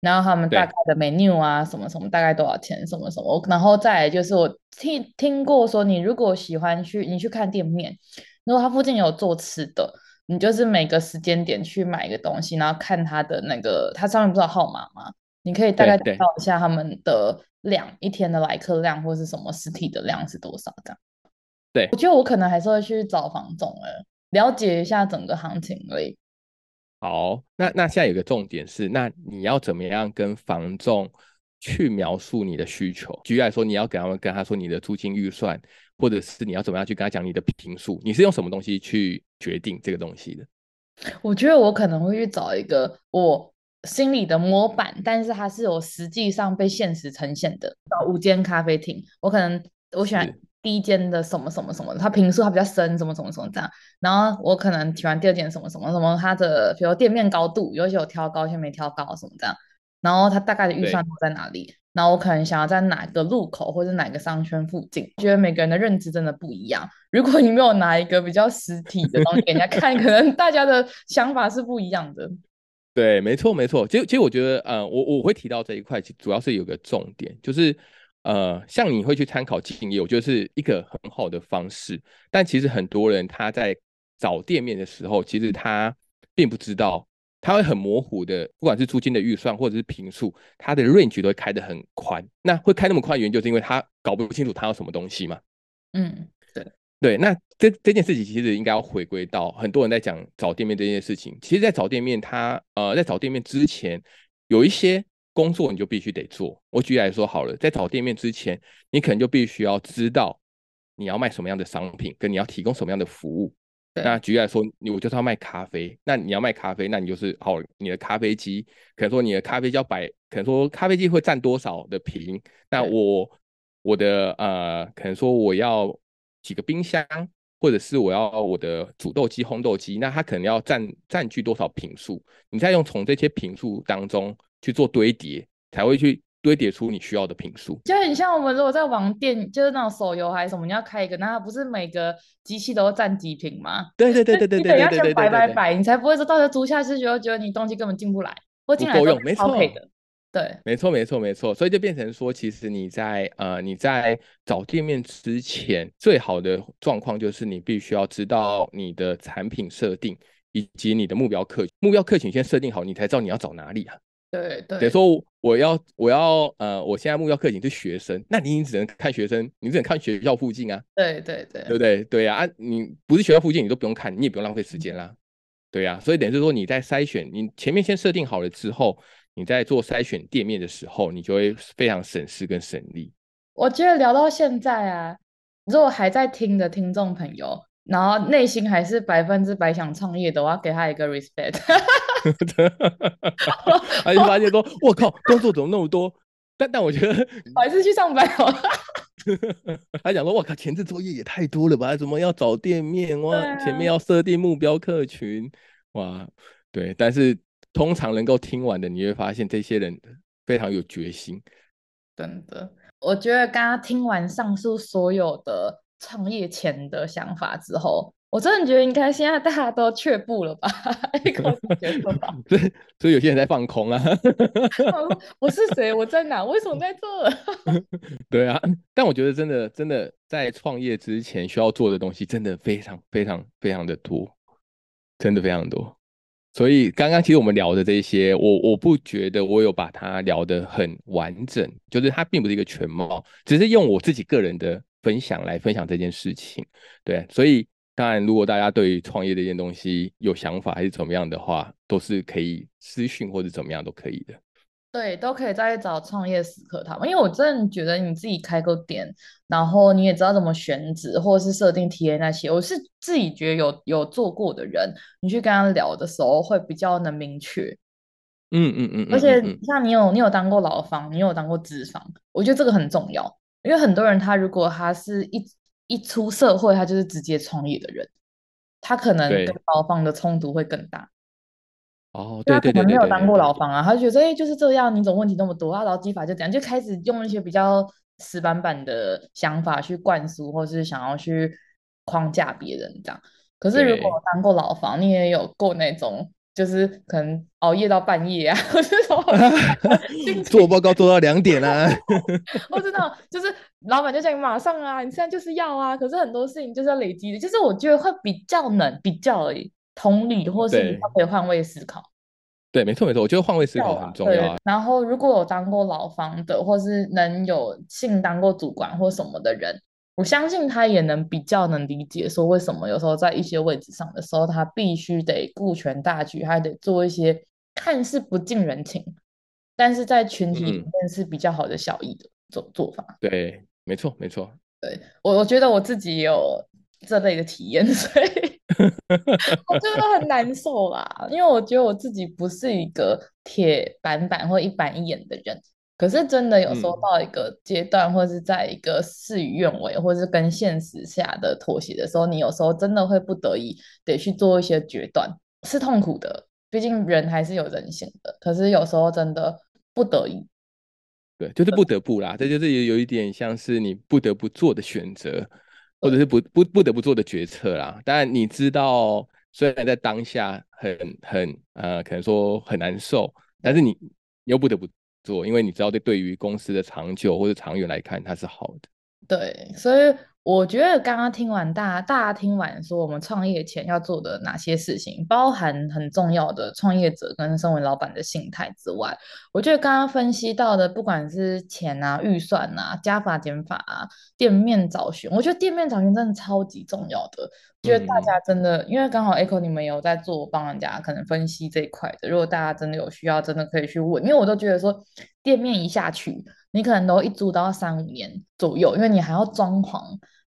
Speaker 1: 然后他们大概的 menu 啊，什么什么，大概多少钱，什么什么。然后再来就是我听听过说，你如果喜欢去，你去看店面，如果它附近有做吃的，你就是每个时间点去买一个东西，然后看它的那个，它上面不是有号码吗？你可以大概知道一下他们的量，一天的来客量或是什么实体的量是多少这样。
Speaker 2: 对，
Speaker 1: 我觉得我可能还是会去找房总了，了解一下整个行情而已。
Speaker 2: 好，那那现在有个重点是，那你要怎么样跟房仲去描述你的需求？举例来说，你要给他们跟他说你的租金预算，或者是你要怎么样去跟他讲你的平数？你是用什么东西去决定这个东西的？
Speaker 1: 我觉得我可能会去找一个我心理的模板，但是它是有实际上被现实呈现的。找五间咖啡厅，我可能我喜欢第一间的什么什么什么，它坪数它比较深，什么什么什么这样。然后我可能喜欢第二间什么什么什么，它的比如店面高度，有些有挑高，有些没挑高，什么这样。然后它大概的预算都在哪里？然后我可能想要在哪个路口或者哪个商圈附近。觉得每个人的认知真的不一样。如果你没有拿一个比较实体的东西给人家看，可能大家的想法是不一样的。
Speaker 2: 对，没错，没错。其实，其实我觉得，呃，我我会提到这一块，其实主要是有个重点，就是，呃，像你会去参考竞业，我觉得是一个很好的方式。但其实很多人他在找店面的时候，其实他并不知道。他会很模糊的，不管是租金的预算或者是坪数，他的 range 都会开得很宽。那会开那么宽，原因就是因为他搞不清楚他要什么东西嘛。
Speaker 1: 嗯，对
Speaker 2: 对。那这这件事情其实应该要回归到很多人在讲找店面这件事情。其实，在找店面他，他呃，在找店面之前，有一些工作你就必须得做。我举例来说好了，在找店面之前，你可能就必须要知道你要卖什么样的商品，跟你要提供什么样的服务。那举例来说，你我就是要卖咖啡，那你要卖咖啡，那你就是好，你的咖啡机可能说你的咖啡机要摆，可能说咖啡机会占多少的坪，那我我的呃，可能说我要几个冰箱，或者是我要我的煮豆机、烘豆机，那它可能要占占据多少频数，你再用从这些频数当中去做堆叠，才会去。堆叠出你需要的频数，
Speaker 1: 就很像我们如果在网店，就是那种手游还是什么，你要开一个，那它不是每个机器都占几频吗？
Speaker 2: 对对对对对对对对对，
Speaker 1: 你摆摆摆，你才不会说到时候租下去，觉得觉得你东西根本进不来，或进来
Speaker 2: 够用，没错，
Speaker 1: 对，
Speaker 2: 没错没错没错，所以就变成说，其实你在呃你在找店面之前，最好的状况就是你必须要知道你的产品设定以及你的目标客，目标客群先设定好，你才知道你要找哪里啊。
Speaker 1: 对对，
Speaker 2: 等于说我要我要呃，我现在目标客群是学生，那你只能看学生，你只能看学校附近啊。
Speaker 1: 对对对，
Speaker 2: 对不对？对啊，啊，你不是学校附近，你都不用看，你也不用浪费时间啦。对啊，所以等于是说你在筛选，你前面先设定好了之后，你在做筛选店面的时候，你就会非常省事跟省力。我
Speaker 1: 觉得聊到现在啊，如果还在听的听众朋友，然后内心还是百分之百想创业的，我要给他一个 respect。
Speaker 2: 他就发现说：“我靠，工作怎么那么多？”但但我觉得
Speaker 1: 我还是去上班好了。
Speaker 2: 他讲说：“我靠，前置作业也太多了吧？怎么要找店面哇？啊、前面要设定目标客群哇？对。但是通常能够听完的，你会发现这些人非常有决心。
Speaker 1: 真的，我觉得刚刚听完上述所有的创业前的想法之后。”我真的觉得，应该现在大家都却步了吧？一口气结束吧。
Speaker 2: 所以，所以有些人在放空啊。
Speaker 1: 我是谁？我在哪？为什么在这？
Speaker 2: 对啊，但我觉得真的，真的在创业之前需要做的东西，真的非常、非常、非常的多，真的非常多。所以，刚刚其实我们聊的这些，我我不觉得我有把它聊得很完整，就是它并不是一个全貌，只是用我自己个人的分享来分享这件事情。对，所以。当然，如果大家对于创业这件东西有想法还是怎么样的话，都是可以私讯或者怎么样都可以的。
Speaker 1: 对，都可以再去找创业时刻他们，因为我真的觉得你自己开个店，然后你也知道怎么选址或者是设定 TA 那些，我是自己觉得有有做过的人，你去跟他聊的时候会比较能明确。
Speaker 2: 嗯嗯嗯，
Speaker 1: 而且像你有你有当过老方，你有当过资方，我觉得这个很重要，因为很多人他如果他是一。一出社会，他就是直接创业的人，他可能跟老方的冲突会更大。
Speaker 2: 哦，对对对，
Speaker 1: 他可能没有当过老房啊，他就觉得哎，就是这样，你怎么问题那么多？他劳基法就这样，就开始用一些比较死板板的想法去灌输，或是想要去框架别人这样。可是如果当过老房，你也有过那种。就是可能熬夜到半夜啊，或者什么
Speaker 2: 做报告做到两点啊，
Speaker 1: 我知道，就是老板就叫你马上啊，你现在就是要啊，可是很多事情就是要累积的，就是我觉得会比较难，比较而已，同理，或是你可以换位思考。
Speaker 2: 对，没错没错，我觉得换位思考很重要啊。
Speaker 1: 然后，如果有当过老方的，或是能有幸当过主管或什么的人，我相信他也能比较能理解，说为什么有时候在一些位置上的时候，他必须得顾全大局，还得做一些看似不近人情，但是在群体里面是比较好的效益的做、嗯、做法。
Speaker 2: 对，没错没错。
Speaker 1: 对，我我觉得我自己有这类的体验，所以。我觉得很难受啦，因为我觉得我自己不是一个铁板板或一板一眼的人。可是真的有时候到一个阶段，或是在一个事与愿违，或是跟现实下的妥协的时候，你有时候真的会不得已得去做一些决断，是痛苦的。毕竟人还是有人性的。可是有时候真的不得已，
Speaker 2: 对，就是不得不啦。这就是有有一点像是你不得不做的选择。或者是不不不得不做的决策啦，当然你知道，虽然在当下很很呃，可能说很难受，但是你你又不得不做，因为你知道这对于公司的长久或者长远来看，它是好的。
Speaker 1: 对，所以。我觉得刚刚听完大家，大家听完说我们创业前要做的哪些事情，包含很重要的创业者跟身为老板的心态之外，我觉得刚刚分析到的，不管是钱啊、预算啊、加法减法啊、店面找寻，我觉得店面找寻真的超级重要的。我觉得大家真的，因为刚好 Echo 你们有在做帮人家可能分析这一块的，如果大家真的有需要，真的可以去问，因为我都觉得说店面一下去，你可能都一租都要三五年左右，因为你还要装潢。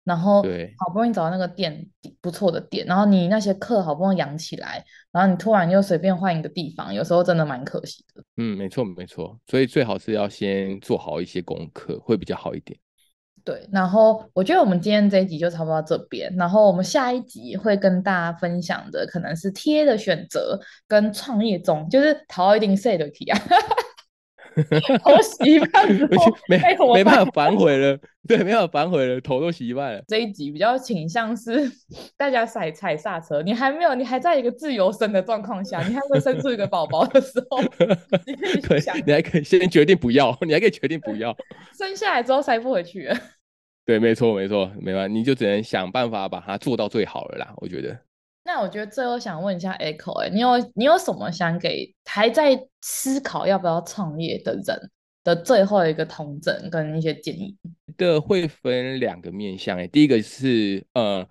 Speaker 1: 然后好不容易找到那个店不错的店，然后你那些客好不容易养起来，然后你突然又随便换一个地方，有时候真的蛮可惜的。
Speaker 2: 嗯，没错没错，所以最好是要先做好一些功课，会比较好一点。
Speaker 1: 对，然后我觉得我们今天这一集就差不多到这边，然后我们下一集会跟大家分享的可能是贴的选择跟创业中，就是淘一定税的题啊。头洗一半，
Speaker 2: 没没没办法反悔了，对，没办法反悔了，头都洗一半了。
Speaker 1: 这一集比较倾向是大家踩踩刹车，你还没有，你还在一个自由身的状况下，你还会生出一个宝宝的时候，你可以去想，
Speaker 2: 你还可以先决定不要，你还可以决定不要，
Speaker 1: 生下来之后塞不回去。
Speaker 2: 对，没错没错，没办法，你就只能想办法把它做到最好了啦，我觉得。
Speaker 1: 那我觉得最后想问一下 Echo，哎，你有你有什么想给还在思考要不要创业的人的最后一个统整跟一些建议？
Speaker 2: 的会分两个面向，哎，第一个是呃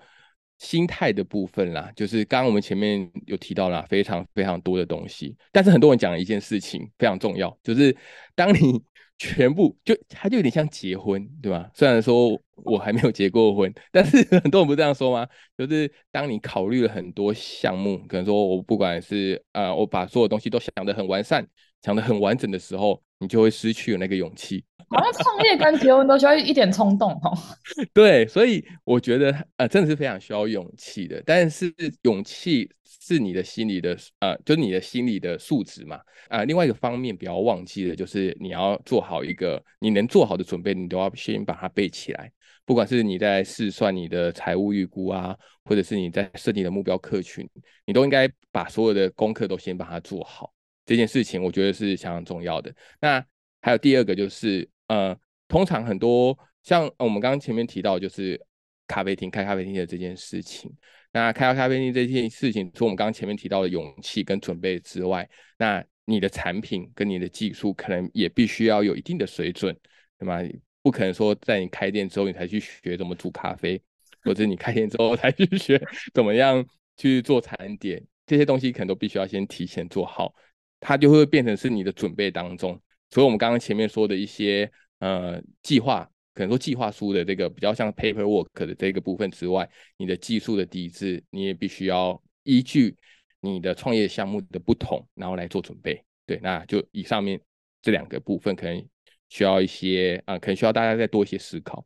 Speaker 2: 心态的部分啦，就是刚刚我们前面有提到啦，非常非常多的东西，但是很多人讲了一件事情非常重要，就是当你。全部就它就有点像结婚，对吧？虽然说我还没有结过婚，但是 很多人不是这样说吗？就是当你考虑了很多项目，可能说我不管是呃，我把所有东西都想得很完善，想得很完整的时候，你就会失去了那个勇气。
Speaker 1: 好像创业跟结婚都需要一点冲动哦。
Speaker 2: 对，所以我觉得呃，真的是非常需要勇气的。但是勇气是你的心理的呃，就是你的心理的素质嘛。啊、另外一个方面不要忘记的，就是你要做好一个你能做好的准备，你都要先把它背起来。不管是你在试算你的财务预估啊，或者是你在设定的目标客群，你都应该把所有的功课都先把它做好。这件事情我觉得是相当重要的。那还有第二个就是。呃，通常很多像我们刚刚前面提到，就是咖啡厅开咖啡厅的这件事情。那开咖啡厅这件事情，除我们刚刚前面提到的勇气跟准备之外，那你的产品跟你的技术可能也必须要有一定的水准，对吗？不可能说在你开店之后你才去学怎么煮咖啡，或者你开店之后才去学怎么样去做餐点，这些东西可能都必须要先提前做好，它就会变成是你的准备当中。除了我们刚刚前面说的一些呃计划，可能说计划书的这个比较像 paperwork 的这个部分之外，你的技术的底子，你也必须要依据你的创业项目的不同，然后来做准备。对，那就以上面这两个部分，可能需要一些啊、可能需要大家再多一些思考。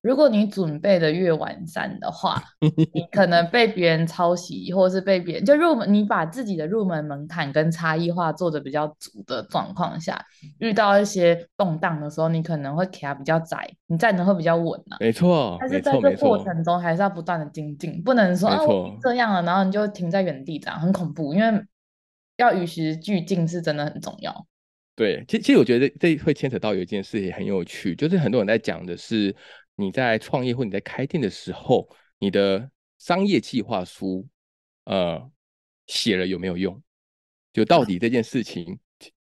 Speaker 1: 如果你准备的越完善的话，你可能被别人抄袭，或者是被别人就入门，你把自己的入门门槛跟差异化做的比较足的状况下，遇到一些动荡的时候，你可能会卡比较窄，你站的会比较稳啊。
Speaker 2: 没错，
Speaker 1: 但是在这过程中还是要不断的精进，不能说啊我这样了，然后你就停在原地这样，很恐怖，因为要与时俱进是真的很重要。
Speaker 2: 对，其其实我觉得这会牵扯到有一件事情很有趣，就是很多人在讲的是。你在创业或你在开店的时候，你的商业计划书，呃，写了有没有用？就到底这件事情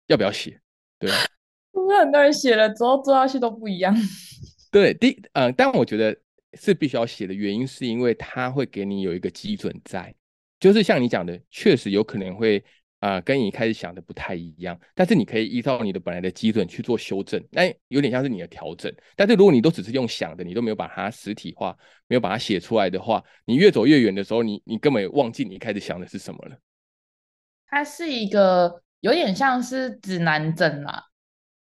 Speaker 2: 要不要写？对，
Speaker 1: 不是很多人写了之后做下去都不一样。
Speaker 2: 对，第呃，但我觉得是必须要写的原因，是因为它会给你有一个基准在，就是像你讲的，确实有可能会。啊、呃，跟你一开始想的不太一样，但是你可以依照你的本来的基准去做修正，那有点像是你的调整。但是如果你都只是用想的，你都没有把它实体化，没有把它写出来的话，你越走越远的时候，你你根本忘记你一开始想的是什么了。
Speaker 1: 它是一个有点像是指南针啦，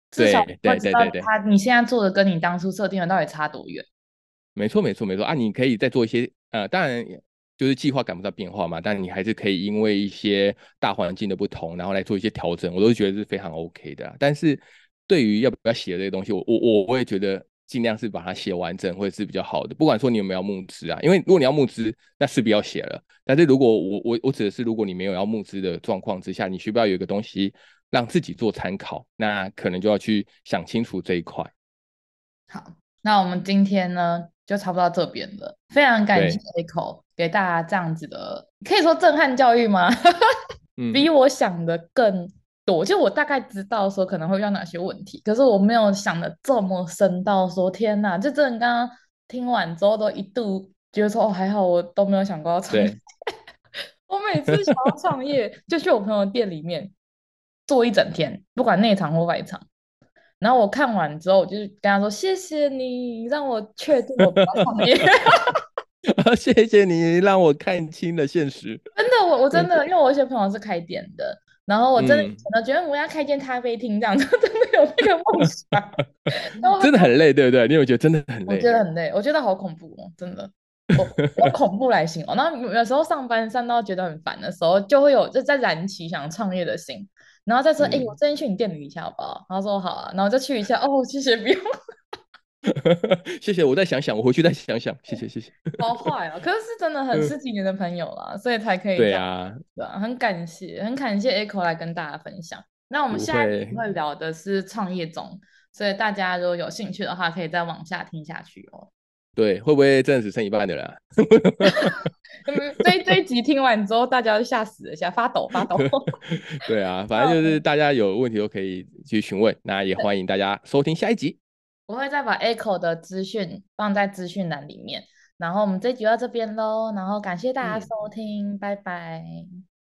Speaker 2: 至少对对对对对，
Speaker 1: 它你现在做的跟你当初设定的到底差多远？
Speaker 2: 没错没错没错啊，你可以再做一些呃，当然。就是计划赶不上变化嘛，但你还是可以因为一些大环境的不同，然后来做一些调整，我都觉得是非常 OK 的。但是对于要不要写这些东西，我我我也觉得尽量是把它写完整会是比较好的。不管说你有没有募资啊，因为如果你要募资，那势必要写了。但是如果我我我指的是，如果你没有要募资的状况之下，你需不要有一个东西让自己做参考？那可能就要去想清楚这一块。
Speaker 1: 好，那我们今天呢就差不多到这边了，非常感谢 Echo。给大家这样子的，可以说震撼教育吗？比我想的更多。就我大概知道说可能会遇到哪些问题，可是我没有想的这么深到说天哪，就真的刚刚听完之后都一度觉得说哦还好我都没有想过要创业。我每次想要创业，就去我朋友店里面坐一整天，不管内场或外场。然后我看完之后，我就跟他说谢谢你让我确定我不要 创业。
Speaker 2: 谢谢你让我看清了现实。真
Speaker 1: 的，我我真的，因为我有些朋友是开店的，然后我真的我觉得我要开间咖啡厅这样，就 真的有那个梦想。
Speaker 2: 真的很累，对不对？你有觉得真的很累？
Speaker 1: 我觉得很累，我觉得好恐怖哦，真的，我我恐怖来形容。然后有时候上班上到觉得很烦的时候，就会有就在燃起想创业的心，然后再说，哎、嗯，我最近去你店里一下好不好？然后说好啊，然后就去一下，哦，谢谢，不用。
Speaker 2: 谢谢，我再想想，我回去再想想。谢谢，谢谢。
Speaker 1: 好坏啊，可是是真的很十几年的朋友了，所以才可以。对啊，对啊，很感谢，很感谢 Echo 来跟大家分享。那我们下一集会聊的是创业中，所以大家如果有兴趣的话，可以再往下听下去哦。
Speaker 2: 对，会不会真的只剩一半的人？
Speaker 1: 这这一集听完之后，大家都吓死了，吓发抖发抖。
Speaker 2: 对啊，反正就是大家有问题都可以去询问，那也欢迎大家收听下一集。
Speaker 1: 我会再把 Echo 的资讯放在资讯栏里面，然后我们这集就到这边喽，然后感谢大家收听，嗯、拜拜，